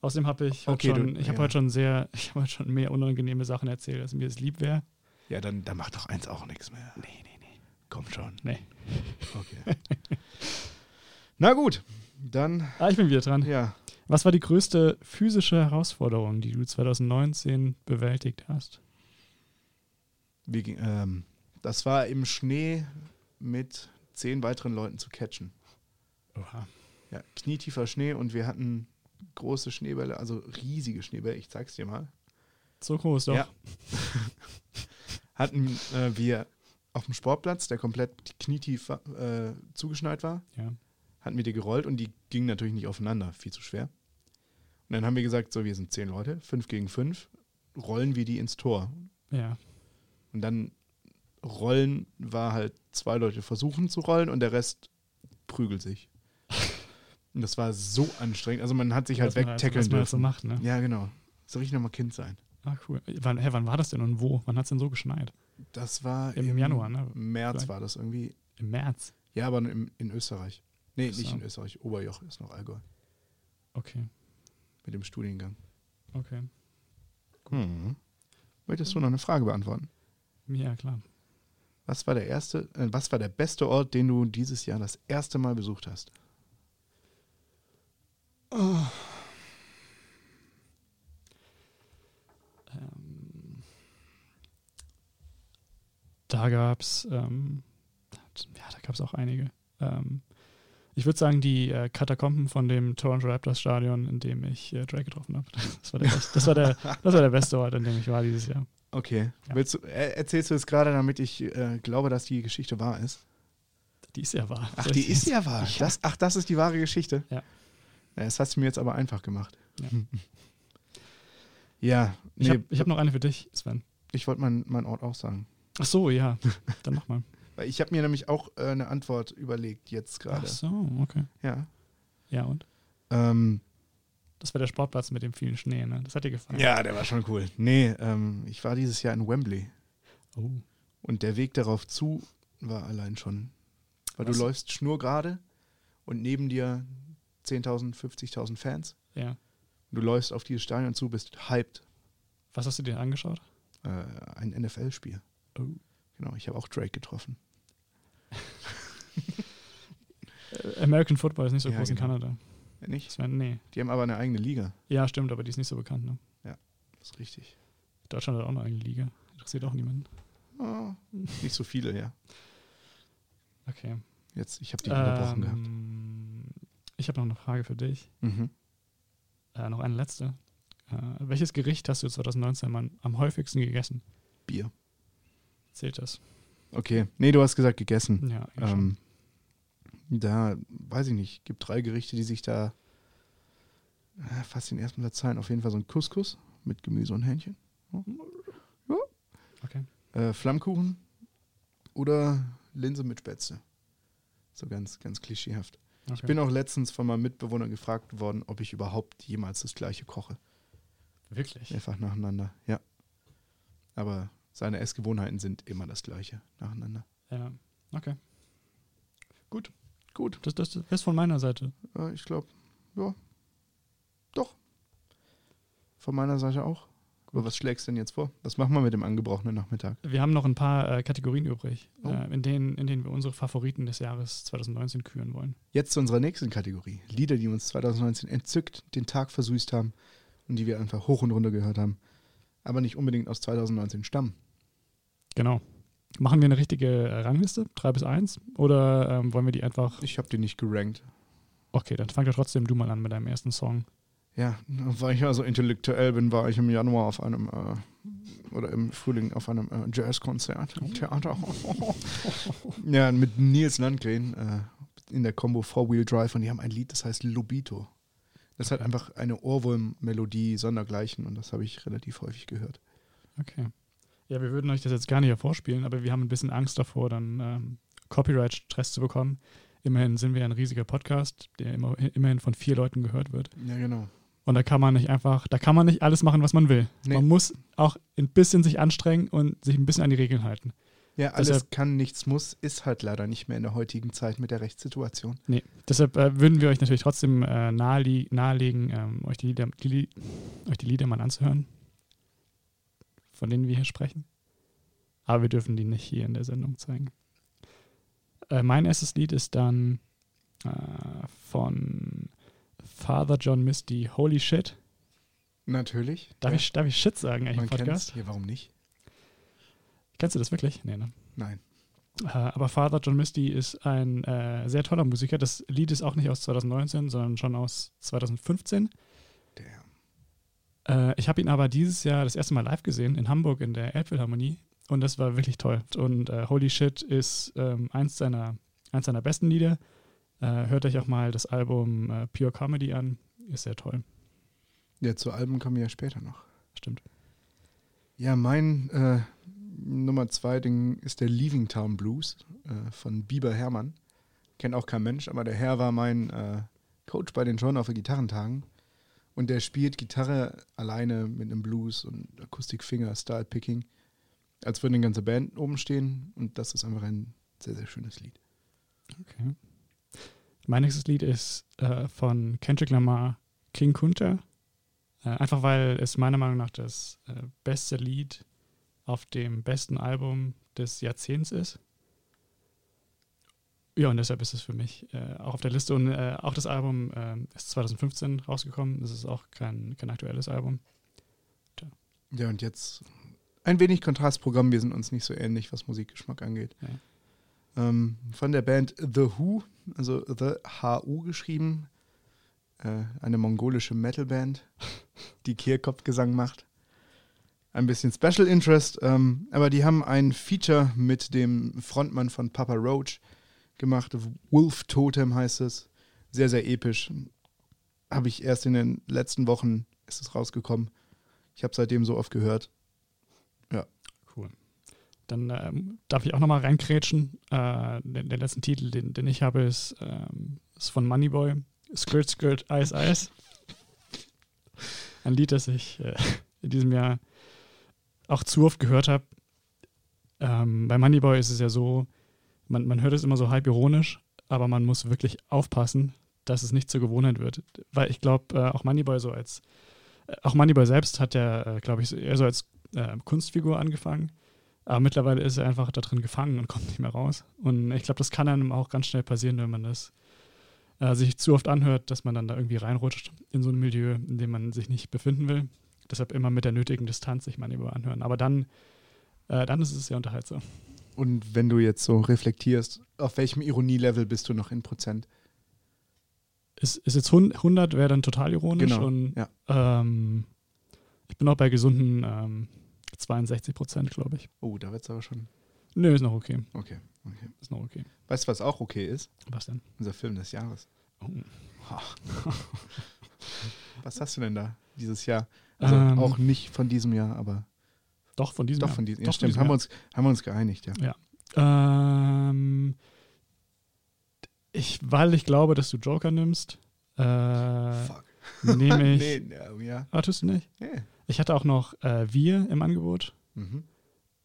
Außerdem habe ich heute Okay, du- schon, ich habe ja. heute schon sehr, ich habe heute schon mehr unangenehme Sachen erzählt, als mir es lieb wäre. Ja, dann, dann macht doch eins auch nichts mehr. Nee, nee, nee. Kommt schon. Nee. Okay. Na gut, dann, Ah, ich bin wieder dran. ja. Was war die größte physische Herausforderung, die du 2019 bewältigt hast? Wie, ähm, das war im Schnee mit zehn weiteren Leuten zu catchen. Oha. Ja, knietiefer Schnee und wir hatten große Schneebälle, also riesige Schneebälle, ich zeig's dir mal. So groß doch. Ja. Hatten äh, wir auf dem Sportplatz, der komplett knietief äh, zugeschneit war, Ja. hatten wir die gerollt und die gingen natürlich nicht aufeinander, viel zu schwer. Und dann haben wir gesagt, so, wir sind zehn Leute, fünf gegen fünf, rollen wir die ins Tor. Ja. Und dann rollen war halt zwei Leute versuchen zu rollen und der Rest prügelt sich. Und das war so anstrengend. Also man hat sich halt wegtackeln was man halt so dürfen. macht, ne? Ja, genau. So richtig nochmal Kind sein. Ah, cool. Wann, hä, wann war das denn und wo? Wann hat es denn so geschneit? Das war Im Januar, ne? März Vielleicht. war das irgendwie. Im März. Ja, aber im, in Österreich. Nee, Ach nicht so. in Österreich. Oberjoch ist noch Allgäu. Okay, Mit dem Studiengang. okay. Mhm. Möchtest du noch eine Frage beantworten? Ja, klar. Was war der erste, äh, was war der beste Ort, den du dieses Jahr das erste Mal besucht hast? Ähm, da gab es, ähm, ja, da gab es auch einige. Ähm, ich würde sagen, die äh, Katakomben von dem Toronto Raptors Stadion, in dem ich äh, Drake getroffen habe. Das, war der das, war der, das war der beste Ort, in dem ich war dieses Jahr. Okay. Ja. Willst du, äh, erzählst du es gerade, damit ich äh, glaube, dass die Geschichte wahr ist? Die ist ja wahr. Ach, die ist ja wahr. Ja. Das, ach, das ist die wahre Geschichte. Ja. Das hast du mir jetzt aber einfach gemacht. Ja. Ja, Ich nee, habe ich hab noch eine für dich, Sven. ich wollte meinen mein Ort auch sagen. Ach so, ja. Dann mach mal. Weil ich habe mir nämlich auch äh, eine Antwort überlegt jetzt Ach gerade. so, okay. Ja. Ja, und? Ähm, Das war der Sportplatz mit dem vielen Schnee, ne? Das hat dir gefallen. ja, der war schon cool. Nee, ähm, ich war dieses Jahr in Wembley Oh. und der Weg darauf zu war allein schon. Weil Was? du läufst schnurgerade und neben dir 10.000, 50.000 Fans. Ja. Und du läufst auf dieses Stadion zu, bist hyped. Was hast du dir angeschaut? Äh, ein NFL-Spiel. Oh. Genau, ich habe auch Drake getroffen. American Football ist nicht so Ja, groß in genau. Kanada. Nicht? Sven, nee. Die haben aber eine eigene Liga. Ja, stimmt, aber die ist nicht so bekannt, ne? Das ist richtig. Deutschland hat auch eine eigene Liga. Interessiert auch niemanden. Ah, nicht so viele, ja. Okay. Jetzt, ich habe die unterbrochen gehabt. Ich habe noch eine Frage für dich. Mhm. Äh, noch eine letzte. Äh, welches Gericht hast du 2019 am, am häufigsten gegessen? Bier. Zählt das? Okay. Nee, du hast gesagt gegessen. Ja. Ähm, da, weiß ich nicht, gibt drei Gerichte, die sich da äh, fast den ersten Platz teilen. Auf jeden Fall so ein Couscous mit Gemüse und Hähnchen. Okay. Äh, Flammkuchen oder Linse mit Spätzle. So ganz, ganz klischeehaft. Okay. Ich bin auch letztens von meinem Mitbewohner gefragt worden, ob ich überhaupt jemals das gleiche koche. Wirklich? Mehrfach nacheinander, ja. Aber seine Essgewohnheiten sind immer das gleiche nacheinander. Ja. Okay. Gut. Das, das, das ist von meiner Seite. Ich glaube, ja. Doch. Von meiner Seite auch. Aber was schlägst du denn jetzt vor? Was machen wir mit dem angebrochenen Nachmittag? Wir haben noch ein paar äh, Kategorien übrig, Oh. äh, in, denen, in denen wir unsere Favoriten des Jahres 2019 küren wollen. Jetzt zu unserer nächsten Kategorie. Lieder, die uns 2019 entzückt, den Tag versüßt haben und die wir einfach hoch und runter gehört haben. Aber nicht unbedingt aus 2019 stammen. Genau. Machen wir eine richtige Rangliste? 3 bis 1? Oder ähm, wollen wir die einfach. Ich habe die nicht gerankt. Okay, dann fang doch trotzdem du mal an mit deinem ersten Song. Ja, weil ich ja so intellektuell bin, war ich im Januar auf einem äh, oder im Frühling auf einem äh, Jazzkonzert im Theater. ja, mit Nils Landgren äh, in der Combo Four-Wheel Drive und die haben ein Lied, das heißt Lobito. Das hat einfach eine Ohrwurm-Melodie sondergleichen und das habe ich relativ häufig gehört. Okay. Ja, wir würden euch das jetzt gar nicht vorspielen, aber wir haben ein bisschen Angst davor, dann ähm, Copyright-Stress zu bekommen. Immerhin sind wir ein riesiger Podcast, der immer, immerhin von vier Leuten gehört wird. Ja, genau. Und da kann man nicht einfach, da kann man nicht alles machen, was man will. Nee. Man muss auch ein bisschen sich anstrengen und sich ein bisschen an die Regeln halten. Ja, alles Deshalb- kann, nichts muss, ist halt leider nicht mehr in der heutigen Zeit mit der Rechtssituation. Nee, deshalb äh, würden wir euch natürlich trotzdem äh, nahelie nahelegen, ähm, euch, die Lieder, die, euch die Lieder mal anzuhören, von denen wir hier sprechen. Aber wir dürfen die nicht hier in der Sendung zeigen. Äh, mein erstes Lied ist dann äh, von Father John Misty, Holy Shit. Natürlich. Darf, ja, ich, darf ich Shit sagen eigentlich im man Podcast? kennt's. Ja, warum nicht? Kennst du das wirklich? Nee, ne? Nein. Äh, aber Father John Misty ist ein äh, sehr toller Musiker. Das Lied ist auch nicht aus 2019, sondern schon aus 2015. Der. Äh, ich habe ihn aber dieses Jahr das erste Mal live gesehen in Hamburg in der Elbphilharmonie und das war wirklich toll. Und äh, Holy Shit ist ähm, eins, seiner, eins seiner besten Lieder. Äh, hört euch auch mal das Album äh, Pure Comedy an. Ist sehr toll. Ja, zu Alben kommen wir ja später noch. Stimmt. Ja, mein äh, Nummer zwei Ding ist der Leaving Town Blues äh, von Bieber Hermann. Kennt auch kein Mensch, aber der Herr war mein äh, Coach bei den John auf Gitarrentagen. Und der spielt Gitarre alleine mit einem Blues und Akustikfinger, Style Picking. als würde eine ganze Band oben stehen und das ist einfach ein sehr, sehr schönes Lied. Okay. Mein nächstes Lied ist äh, von Kendrick Lamar, King Kunta. Äh, einfach weil es meiner Meinung nach das äh, beste Lied auf dem besten Album des Jahrzehnts ist. Ja, und deshalb ist es für mich äh, auch auf der Liste. Und äh, auch das Album äh, ist 2015 rausgekommen. Das ist auch kein, kein aktuelles Album. Ja, und jetzt ein wenig Kontrastprogramm. Wir sind uns nicht so ähnlich, was Musikgeschmack angeht. Ja. Ähm, von der Band The Who, also The HU geschrieben. Äh, eine mongolische Metalband, die Kehrkopfgesang macht. Ein bisschen Special Interest, ähm, aber die haben ein Feature mit dem Frontmann von Papa Roach gemacht. Wolf Totem heißt es. Sehr, sehr episch. Habe ich erst in den letzten Wochen ist es rausgekommen. Ich habe seitdem so oft gehört. Dann ähm, darf ich auch nochmal reinkrätschen. Äh, den, den letzten Titel, den, den ich habe, ist, ähm, ist von Moneyboy. Skirt, Skirt, Ice, Ice. Ein Lied, das ich äh, in diesem Jahr auch zu oft gehört habe. Ähm, bei Moneyboy ist es ja so, man, man hört es immer so halb ironisch, aber man muss wirklich aufpassen, dass es nicht zur Gewohnheit wird. Weil ich glaube, äh, auch Moneyboy so als, äh, auch Moneyboy selbst hat ja, äh, glaube ich, eher so als äh, Kunstfigur angefangen. Aber mittlerweile ist er einfach da drin gefangen und kommt nicht mehr raus. Und ich glaube, das kann einem auch ganz schnell passieren, wenn man das äh, sich zu oft anhört, dass man dann da irgendwie reinrutscht in so ein Milieu, in dem man sich nicht befinden will. Deshalb immer mit der nötigen Distanz sich mal über anhören. Aber dann, äh, dann ist es sehr unterhaltsam. Und wenn du jetzt so reflektierst, auf welchem Ironielevel bist du noch in Prozent? Ist, ist jetzt 100 wäre dann total ironisch. Genau, Und ja. ähm, ich bin auch bei gesunden ähm, 62 Prozent, glaube ich. Oh, da wird es aber schon. Nö, ist noch okay. Okay, okay. Ist noch okay. Weißt du, was auch okay ist? Was denn? Unser Film des Jahres. Oh. Was hast du denn da dieses Jahr? Also Ähm. auch nicht von diesem Jahr, aber Doch, von diesem doch Jahr. von diesem Doch, Jahr. Stimmt, diesem haben wir, Jahr. uns, haben wir uns geeinigt, ja. Ähm, ich, weil ich glaube, dass du Joker nimmst, äh, Fuck. nehme ich. nee, ja, ja. Ah, tust du nicht? Nee. Ich hatte auch noch äh, Wir im Angebot, Mhm.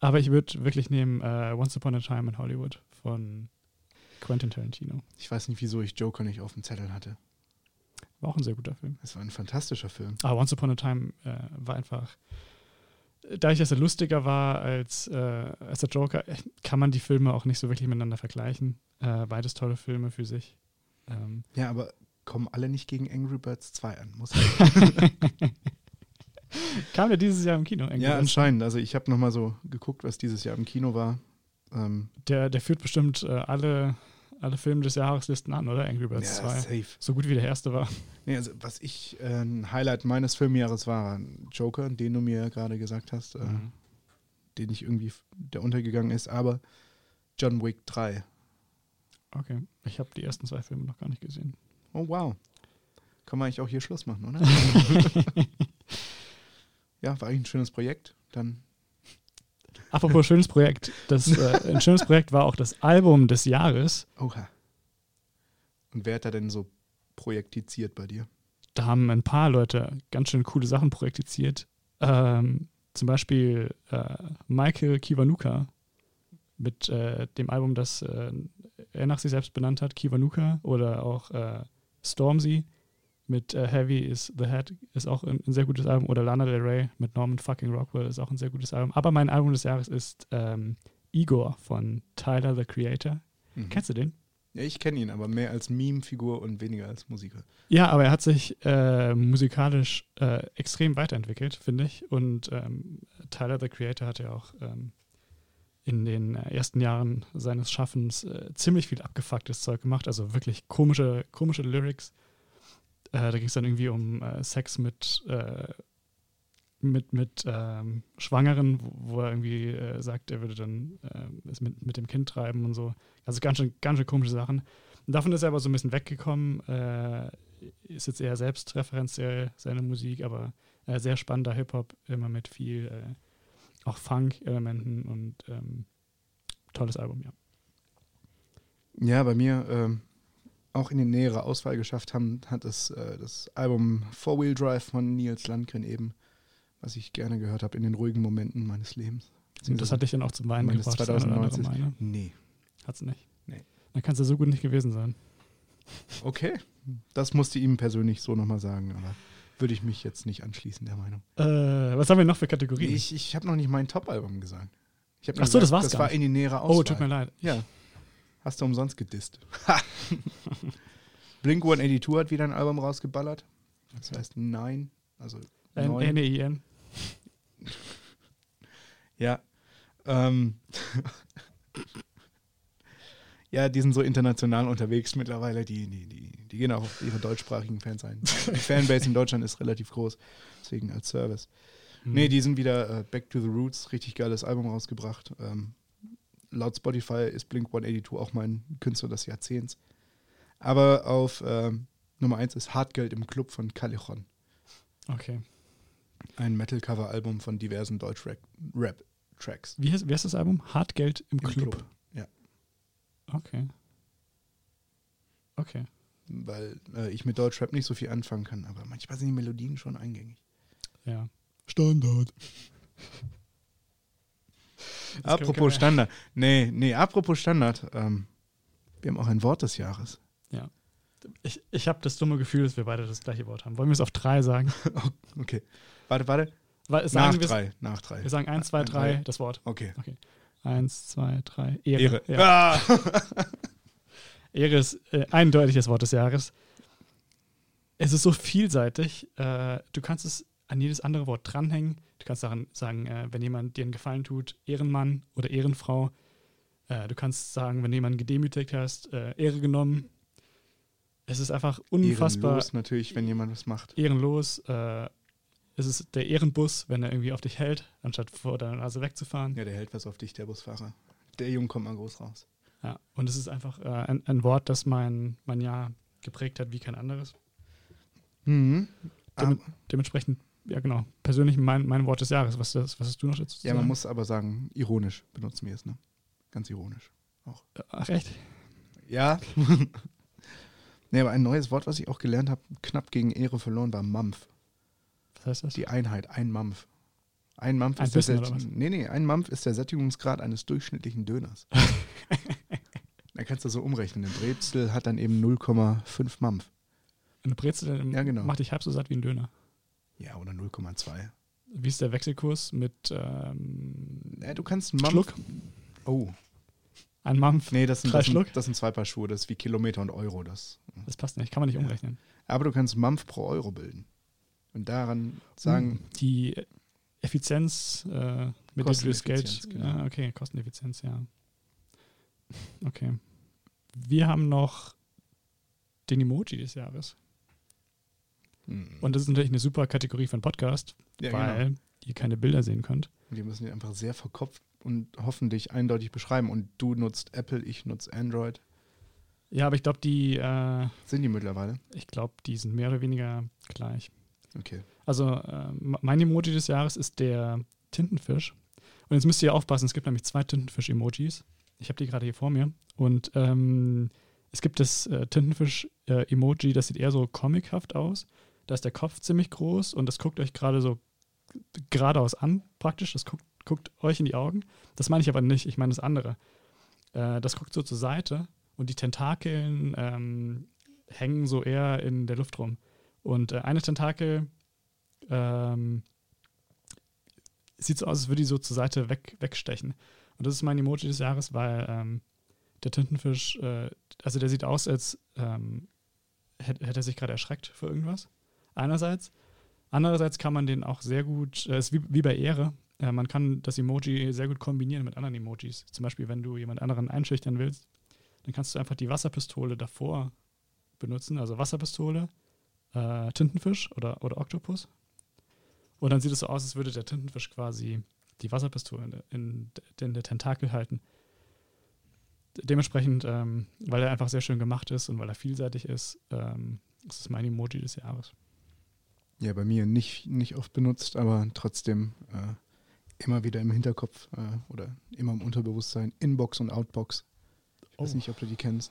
aber ich würde wirklich nehmen äh, Once Upon a Time in Hollywood von Quentin Tarantino. Ich weiß nicht, wieso ich Joker nicht auf dem Zettel hatte. War auch ein sehr guter Film. Es war ein fantastischer Film. Aber Once Upon a Time äh, war einfach, da ich dass er lustiger war als, äh, als der Joker, äh, kann man die Filme auch nicht so wirklich miteinander vergleichen. Äh, beides tolle Filme für sich. Ähm, Ja, aber kommen alle nicht gegen Angry Birds 2 an. Muss kam der dieses Jahr im Kino? Angry ja, anscheinend. Also ich habe nochmal so geguckt, was dieses Jahr im Kino war. Ähm, Der, der führt bestimmt äh, alle, alle Filme des Jahreslisten an, oder? Angry ja, Birds 2. safe. So gut wie der erste war. Nee, also was ich äh, ein Highlight meines Filmjahres war, Joker, den du mir gerade gesagt hast, äh, Mhm. den ich irgendwie, der untergegangen ist, aber John Wick 3. Okay. Ich habe die ersten zwei Filme noch gar nicht gesehen. Oh wow. Kann man eigentlich auch hier Schluss machen, oder? ja, war eigentlich ein schönes Projekt. Dann Apropos schönes Projekt. Das, äh, ein schönes Projekt war auch das Album des Jahres. Oha. Und wer hat da denn so projektiziert bei dir? Da haben ein paar Leute ganz schön coole Sachen projektiert. Ähm, zum Beispiel äh, Michael Kiwanuka mit äh, dem Album, das äh, er nach sich selbst benannt hat, Kiwanuka. Oder auch äh, Stormzy mit äh, Heavy is the Head ist auch ein, ein sehr gutes Album. Oder Lana Del Rey mit Norman fucking Rockwell ist auch ein sehr gutes Album. Aber mein Album des Jahres ist ähm, Igor von Tyler, the Creator. Mhm. Kennst du den? Ja, ich kenne ihn, aber mehr als Meme-Figur und weniger als Musiker. Ja, aber er hat sich äh, musikalisch äh, extrem weiterentwickelt, finde ich. Und ähm, Tyler, the Creator, hat ja auch ähm, in den äh, ersten Jahren seines Schaffens äh, ziemlich viel abgefucktes Zeug gemacht. Also wirklich komische, komische Lyrics. Äh, da ging es dann irgendwie um äh, Sex mit, äh, mit, mit ähm, Schwangeren, wo, wo er irgendwie äh, sagt, er würde dann äh, es mit, mit dem Kind treiben und so. Also ganz schön, ganz schön komische Sachen. Und davon ist er aber so ein bisschen weggekommen. Äh, ist jetzt eher selbstreferenziell seine Musik, aber sehr spannender Hip-Hop, immer mit viel auch Funk-Elementen und ähm, tolles Album, ja. Ja, bei mir ähm, auch in die nähere Auswahl geschafft haben, hat es äh, das Album Four Wheel Drive von Nils Landgren eben, was ich gerne gehört habe in den ruhigen Momenten meines Lebens. Und das hat dich dann auch zum Weinen gebracht. das eine oder andere 2019. Mal, ne? Nee. Hat's nicht. Nee. Dann kann es ja so gut nicht gewesen sein. Okay. Das musste ihm persönlich so nochmal sagen, aber würde ich mich jetzt nicht anschließen, der Meinung. Äh, was haben wir noch für Kategorien? Ich, ich habe noch nicht mein Top-Album gesagt. Ich Ach so, das gesagt, war's Das war in die nähere oh, Auswahl. tut mir leid. Ja. Hast du umsonst gedisst. Blink 182 hat wieder ein Album rausgeballert. Das heißt Nein. Also. N-E-I-N. Ja. Ähm. ja, die sind so international unterwegs mittlerweile. Die, die, die, die gehen auch auf ihre deutschsprachigen Fans ein. Die Fanbase in Deutschland ist relativ groß. Deswegen als Service. Hm. Nee, die sind wieder äh, Back to the Roots. Richtig geiles Album rausgebracht. Ähm, laut Spotify ist Blink 182 auch mein Künstler des Jahrzehnts. Aber auf ähm, Nummer 1 ist Hartgeld im Club von Callejon. Okay. Ein Metal-Cover-Album von diversen Deutsch-Rap-Tracks. Wie heißt, wie heißt das Album? Hartgeld im, Im Club. Club. Ja. Okay. Okay. Weil äh, ich mit Deutschrap nicht so viel anfangen kann, aber manchmal sind die Melodien schon eingängig. Ja. Standard. Apropos Standard. Nee, nee, apropos Standard. Ähm, wir haben auch ein Wort des Jahres. Ich, ich habe das dumme Gefühl, dass wir beide das gleiche Wort haben. Wollen wir es auf drei sagen? Okay. Warte, warte. Weil, Nach drei. Nach drei. wir sagen eins, zwei, Ein, drei, drei. das Wort. Okay. Eins, zwei, drei. Ehre. Ehre. Ja. Ah! Ehre ist äh, eindeutig das Wort des Jahres. Es ist so vielseitig. Äh, du kannst es an jedes andere Wort dranhängen. Du kannst daran sagen, äh, wenn jemand dir einen Gefallen tut, Ehrenmann oder Ehrenfrau. Äh, du kannst sagen, wenn du jemanden gedemütigt hast, äh, Ehre genommen. Es ist einfach unfassbar Ehrenlos natürlich, wenn jemand was macht. ehrenlos. Äh, es ist der Ehrenbus, wenn er irgendwie auf dich hält, anstatt vor deiner Nase wegzufahren. Ja, der hält was auf dich, der Busfahrer. Der Junge kommt mal groß raus. Ja, und es ist einfach äh, ein, ein Wort, das mein, mein Jahr geprägt hat wie kein anderes. Mhm. Damit- Dementsprechend, ja genau, persönlich mein, mein Wort des Jahres. Was, was hast du noch dazu zu ja, man sagen? muss aber sagen, ironisch benutzen wir es, ne? Ganz ironisch. Ach echt? Ja. nee, aber ein neues Wort, was ich auch gelernt habe, knapp gegen Ehre verloren, war Mampf. Was heißt das? Die Einheit, ein Mampf. Ein Mampf Ein ist der Bissen Sätt- Nee, nee, ein Mampf ist der Sättigungsgrad eines durchschnittlichen Döners. da kannst du so umrechnen. Ein Brezel hat dann eben 0,5 Mampf. Eine Brezel Ja, genau. macht dich halb so satt wie ein Döner. Ja, oder 0,2. Wie ist der Wechselkurs mit ähm, Ja, du kannst einen Mampf. Schluck? Oh. Ein Mampf? Nee, das sind, Drei das, sind, das sind zwei Paar Schuhe. Das ist wie Kilometer und Euro. Das. Das passt nicht, kann man nicht Ja. umrechnen. Aber du kannst Mampf pro Euro bilden. Und daran sagen, Die Effizienz, äh, mit der du das Geld. Genau. Ja, okay, Kosteneffizienz, ja. Okay. Wir haben noch den Emoji des Jahres. Und das ist natürlich eine super Kategorie für einen Podcast, ja, weil genau. ihr keine Bilder sehen könnt. Wir müssen die einfach sehr verkopft und hoffentlich eindeutig beschreiben. Und du nutzt Apple, ich nutze Android. Ja, aber ich glaube, die, äh, Sind die mittlerweile? ich glaube, die sind mehr oder weniger gleich. Okay. Also äh, mein Emoji des Jahres ist der Tintenfisch. Und jetzt müsst ihr aufpassen, es gibt nämlich zwei Tintenfisch-Emojis. Ich habe die gerade hier vor mir. Und ähm, es gibt das äh, Tintenfisch-Emoji, das sieht eher so comichaft aus. Da ist der Kopf ziemlich groß und das guckt euch gerade so geradeaus an, praktisch. Das guckt, guckt euch in die Augen. Das meine ich aber nicht, ich meine das andere. Äh, das guckt so zur Seite und die Tentakeln ähm, hängen so eher in der Luft rum. Und äh, eine Tentakel ähm, sieht so aus, als würde die so zur Seite weg, wegstechen. Und das ist mein Emoji des Jahres, weil ähm, der Tintenfisch, äh, also der sieht aus, als ähm, hätte, hätte er sich gerade erschreckt vor irgendwas. Einerseits. Andererseits kann man den auch sehr gut, äh, ist wie, wie bei Ehre, äh, man kann das Emoji sehr gut kombinieren mit anderen Emojis. Zum Beispiel, wenn du jemand anderen einschüchtern willst, dann kannst du einfach die Wasserpistole davor benutzen, also Wasserpistole, äh, Tintenfisch oder, oder Oktopus. Und dann sieht es so aus, als würde der Tintenfisch quasi die Wasserpistole in, in, in der Tentakel halten. Dementsprechend, ähm, weil er einfach sehr schön gemacht ist und weil er vielseitig ist, ähm, ist es mein Emoji des Jahres. Ja, bei mir nicht, nicht oft benutzt, aber trotzdem äh, immer wieder im Hinterkopf äh, oder immer im Unterbewusstsein. Inbox und Outbox. Ich weiß Oh. nicht, ob du die kennst.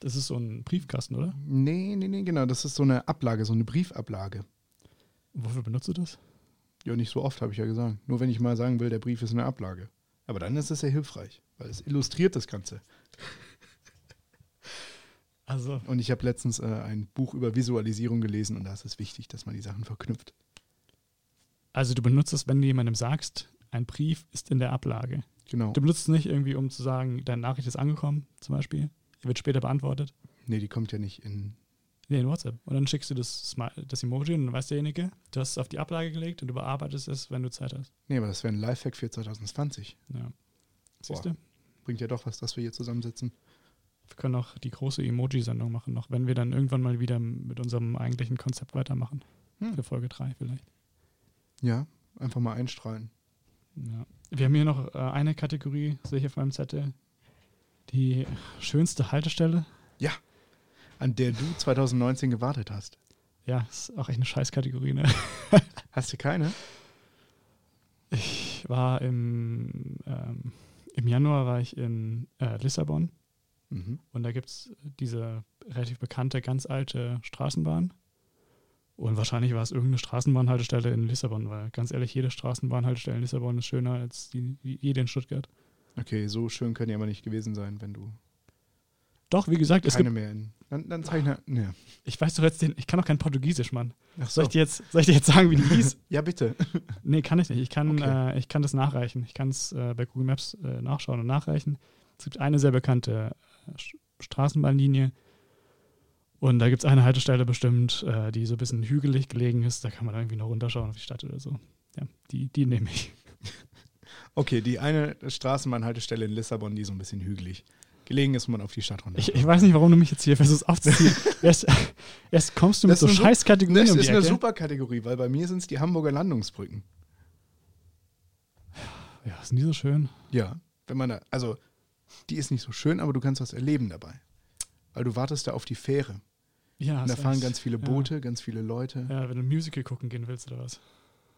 Das ist so ein Briefkasten, oder? Nee, nee, nee, genau. Das ist so eine Ablage, so eine Briefablage. Wofür benutzt du das? Ja, nicht so oft, habe ich ja gesagt. Nur wenn ich mal sagen will, der Brief ist eine Ablage. Aber dann ist es sehr hilfreich, weil es illustriert das Ganze. Also, Und ich habe letztens äh, ein Buch über Visualisierung gelesen und da ist es wichtig, dass man die Sachen verknüpft. also du benutzt es, wenn du jemandem sagst, ein Brief ist in der Ablage. Genau. Du benutzt es nicht irgendwie, um zu sagen, deine Nachricht ist angekommen, zum Beispiel. Die wird später beantwortet. Nee, die kommt ja nicht in. Nee, in WhatsApp. Und dann schickst du das, das Emoji und dann weiß derjenige, du hast es auf die Ablage gelegt und du bearbeitest es, wenn du Zeit hast. Nee, aber das wäre ein Lifehack für 2020. Ja. Siehst Boah. du? Bringt ja doch was, dass wir hier zusammensitzen. Wir können auch die große Emoji-Sendung machen noch, wenn wir dann irgendwann mal wieder mit unserem eigentlichen Konzept weitermachen. Hm. Für Folge 3 vielleicht. Ja, einfach mal einstrahlen. Ja. Wir haben hier noch äh, eine Kategorie, sehe ich auf meinem Zettel. Die schönste Haltestelle. An der du 2019 gewartet hast. Ja, ist auch echt eine Scheißkategorie, ne? Hast du keine? Ich war im, ähm, im Januar war ich in äh, Lissabon Mhm. und da gibt es diese relativ bekannte, ganz alte Straßenbahn. Und wahrscheinlich war es irgendeine Straßenbahnhaltestelle in Lissabon, weil ganz ehrlich, jede Straßenbahnhaltestelle in Lissabon ist schöner als die, jede in Stuttgart. Okay, so schön können die aber nicht gewesen sein, wenn du Doch, wie gesagt, es keine gibt, mehr in. Dann, dann zeichne. Nee. ich weiß doch jetzt den, ich kann doch kein Portugiesisch, Mann. Ach Soll ich dir jetzt, soll ich dir jetzt sagen, wie die hieß? Ja, bitte. Nee, kann ich nicht. Ich kann, Okay. äh, ich kann das nachreichen. Ich kann es äh, bei Google Maps äh, nachschauen und nachreichen. Es gibt eine sehr bekannte Straßenbahnlinie. Und da gibt es eine Haltestelle bestimmt, äh, die so ein bisschen hügelig gelegen ist. Da kann man irgendwie noch runterschauen auf die Stadt oder so. Ja, die, die nehme ich. Okay, die eine Straßenbahnhaltestelle in Lissabon, die so ein bisschen hügelig gelegen ist, wo man auf die Stadt runter. ich. Ich weiß nicht, warum du mich jetzt hier versuchst aufzuziehen. erst, erst kommst du mit Das so Scheißkategorien das um ist die eine Ecke. super Kategorie, weil bei mir sind es die Hamburger Landungsbrücken. Ja, ist nie so schön. Ja, wenn man da, also die ist nicht so schön, aber du kannst was erleben dabei. Weil du wartest da auf die Fähre. Ja, Und da fahren ganz viele Ja. Boote, ganz viele Leute. Ja, wenn du ein Musical gucken gehen willst oder was.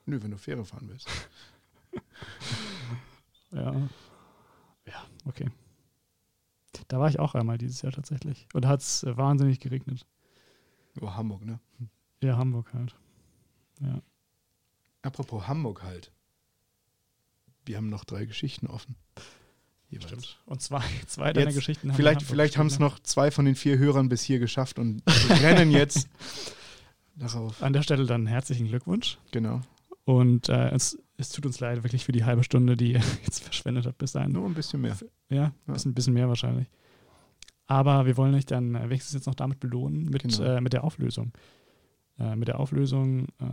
Nö, wenn du Fähre fahren willst. Ja. Ja, okay. Da war ich auch einmal dieses Jahr tatsächlich. Und da hat es äh, wahnsinnig geregnet. Oh, Hamburg, ne? Ja, Hamburg halt. Ja. Apropos Hamburg halt. Wir haben noch drei Geschichten offen. Jeweils. Und zwei, zwei deiner Jetzt, Geschichten haben Vielleicht, vielleicht haben es noch zwei von den vier Hörern bis hier geschafft und rennen jetzt darauf. An der Stelle dann herzlichen Glückwunsch. Genau. Und äh, es, es tut uns leid wirklich für die halbe Stunde, die ihr jetzt verschwendet habt bis dahin. Nur ein bisschen mehr. Ja, Ja. ein bisschen, bisschen mehr wahrscheinlich. Aber wir wollen euch dann äh, wenigstens jetzt noch damit belohnen, mit, Genau. äh, mit der Auflösung. Äh, mit der Auflösung äh,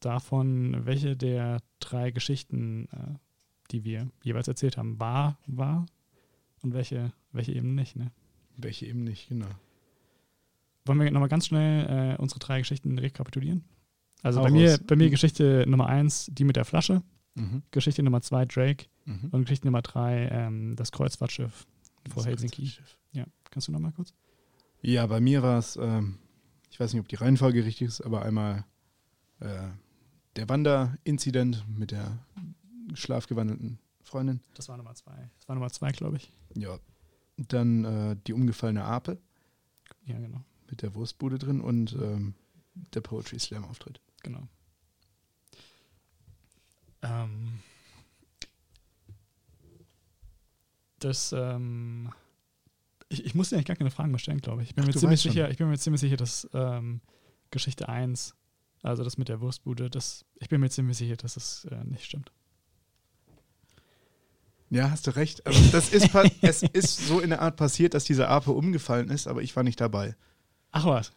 davon, welche der drei Geschichten, äh, die wir jeweils erzählt haben, wahr war und welche, welche eben nicht. Ne? Welche eben nicht, genau. Wollen wir nochmal ganz schnell äh, unsere drei Geschichten rekapitulieren? Also Hau bei mir, bei mir Geschichte Nummer eins, die mit der Flasche. Mhm. Geschichte Nummer zwei, Drake. Mhm. Und Geschichte Nummer drei, ähm, das Kreuzfahrtschiff vor Das Helsinki. Kreuzfahrtschiff. Ja, kannst du nochmal kurz? Ja, bei mir war es, ähm, ich weiß nicht, ob die Reihenfolge richtig ist, aber einmal äh, der Wanderinzident mit der schlafgewandelten Freundin. Das war Nummer zwei. Das war Nummer zwei, glaube ich. Ja. Dann äh, die umgefallene Ape Ja, genau. mit der Wurstbude drin und ähm, der Poetry Slam Auftritt. genau. Ähm, das, ähm, ich, ich muss dir eigentlich gar keine Fragen mehr stellen, glaube ich. Ich bin, Ach, mir ziemlich schon. sicher, ich bin mir ziemlich sicher, dass ähm, Geschichte 1, also das mit der Wurstbude, das, ich bin mir ziemlich sicher, dass es äh, nicht stimmt. Ja, hast du recht. Also das ist es ist so in der Art passiert, dass diese Ape umgefallen ist, aber ich war nicht dabei. Ach was?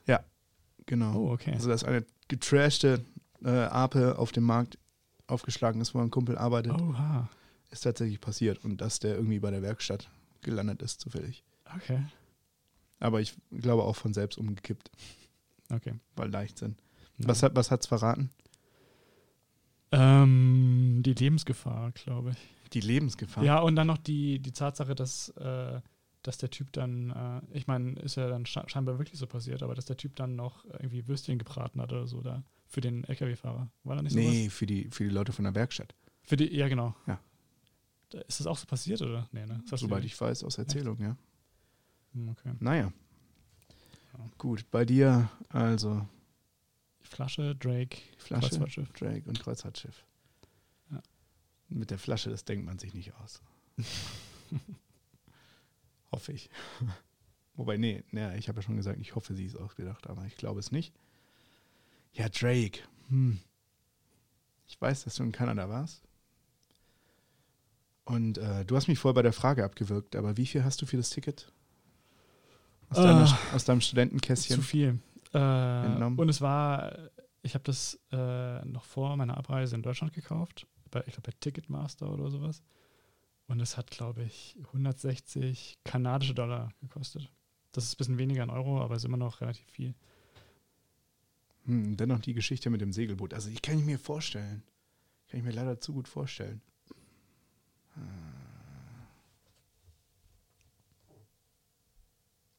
Genau. Oh, okay. Also dass eine getrashte äh, Ape auf dem Markt aufgeschlagen ist, wo ein Kumpel arbeitet, Oha. ist tatsächlich passiert und dass der irgendwie bei der Werkstatt gelandet ist, zufällig. Okay. Aber ich glaube auch von selbst umgekippt, Okay. weil Leichtsinn. Ja. Was hat was hat's verraten? Ähm, die Lebensgefahr, glaube ich. Die Lebensgefahr. Ja, und dann noch die, die Tatsache, dass, äh, dass der Typ dann, äh, ich meine, ist ja dann sche- scheinbar wirklich so passiert, aber dass der Typ dann noch irgendwie Würstchen gebraten hat oder so da für den LKW-Fahrer. War da nicht sowas? Nee, für die, für die Leute von der Werkstatt. Für die, ja, genau. Ja. Ist das auch so passiert, oder? Nee, ne? Soweit ich weiß, aus Erzählung, ja. Hm, Okay. Naja. Ja. Gut, bei dir, also. Flasche, Drake, Flasche, Kreuzfahrtschiff. Drake und Kreuzfahrtschiff. Ja. Mit der Flasche, das denkt man sich nicht aus. hoffe ich. Wobei, nee, nee ich habe ja schon gesagt, ich hoffe, sie ist ausgedacht, aber ich glaube es nicht. Ja, Drake. Hm. Ich weiß, dass du in Kanada warst. Und äh, du hast mich vorher bei der Frage abgewürgt, aber wie viel hast du für das Ticket? Aus, deiner, Ah. aus deinem Studentenkästchen? Zu viel. Äh, und es war, ich habe das äh, noch vor meiner Abreise in Deutschland gekauft, bei, ich glaube bei Ticketmaster oder sowas. Und es hat, glaube ich, 160 kanadische Dollar gekostet. Das ist ein bisschen weniger in Euro, aber ist immer noch relativ viel. Hm, dennoch die Geschichte mit dem Segelboot. Also, ich kann ich mir vorstellen. Kann ich mir leider zu gut vorstellen.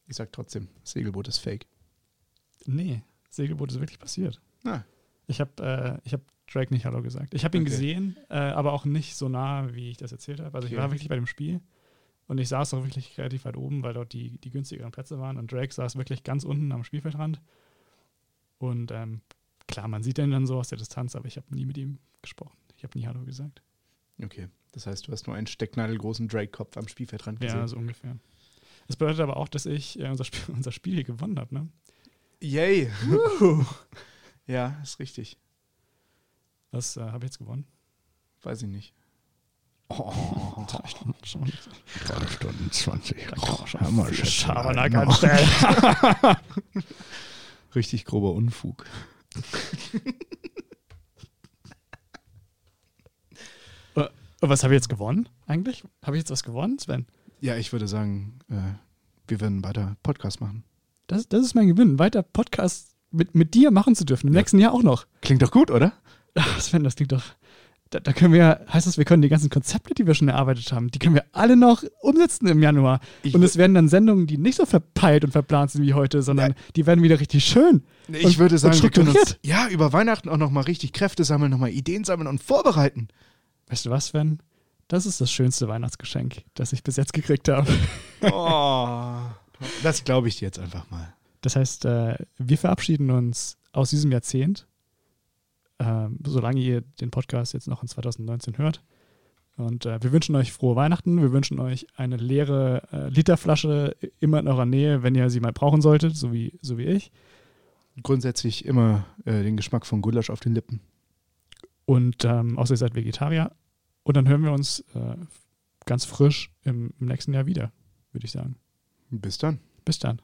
Ich sag trotzdem, Segelboot ist fake. Nee, Segelboot ist wirklich passiert. Ah. Ich habe äh, ich hab Drake nicht Hallo gesagt. Ich habe ihn Okay. gesehen, äh, aber auch nicht so nah, wie ich das erzählt habe. Also Okay. ich war wirklich bei dem Spiel und ich saß auch wirklich relativ weit oben, weil dort die, die günstigeren Plätze waren und Drake saß wirklich ganz unten am Spielfeldrand. Und ähm, klar, man sieht den dann so aus der Distanz, aber ich habe nie mit ihm gesprochen. Ich habe nie Hallo gesagt. Okay. Das heißt, du hast nur einen stecknadelgroßen Drake-Kopf am Spielfeldrand gesehen. Ja, so ungefähr. Das bedeutet aber auch, dass ich äh, unser, Spiel, unser Spiel hier gewonnen habe. Ne? Yay! ja, ist richtig. Was äh, habe ich jetzt gewonnen? Weiß ich nicht. Drei Stunden schon. Drei Stunden 20. Da kann man schon Hammer. Schabernack anstellen. Richtig grober Unfug. Und was habe ich jetzt gewonnen eigentlich? Habe ich jetzt was gewonnen, Sven? Ja, ich würde sagen, äh, wir werden weiter Podcast machen. Das, das ist mein Gewinn, weiter Podcast mit, mit dir machen zu dürfen. Im Ja. nächsten Jahr auch noch. Klingt doch gut, oder? Ach, Sven, das klingt doch. Da, da können wir, heißt das, wir können die ganzen Konzepte, die wir schon erarbeitet haben, die können wir alle noch umsetzen im Januar. Ich und es werden dann Sendungen, die nicht so verpeilt und verplant sind wie heute, sondern die werden wieder richtig schön. Ich Und- würde sagen, wir können uns ja über Weihnachten auch nochmal richtig Kräfte sammeln, nochmal Ideen sammeln und vorbereiten. Weißt du was, Sven? Das ist das schönste Weihnachtsgeschenk, das ich bis jetzt gekriegt habe. Oh, das glaube ich dir jetzt einfach mal. Das heißt, äh, wir verabschieden uns aus diesem Jahrzehnt, ähm, solange ihr den Podcast jetzt noch in 2019 hört. Und äh, wir wünschen euch frohe Weihnachten. Wir wünschen euch eine leere äh, Literflasche immer in eurer Nähe, wenn ihr sie mal brauchen solltet, so wie, so wie ich. Grundsätzlich immer den Geschmack von Gulasch auf den Lippen. Und ähm, außer ihr seid Vegetarier. Und dann hören wir uns äh, ganz frisch im, im nächsten Jahr wieder, würde ich sagen. Bis dann. Bis dann.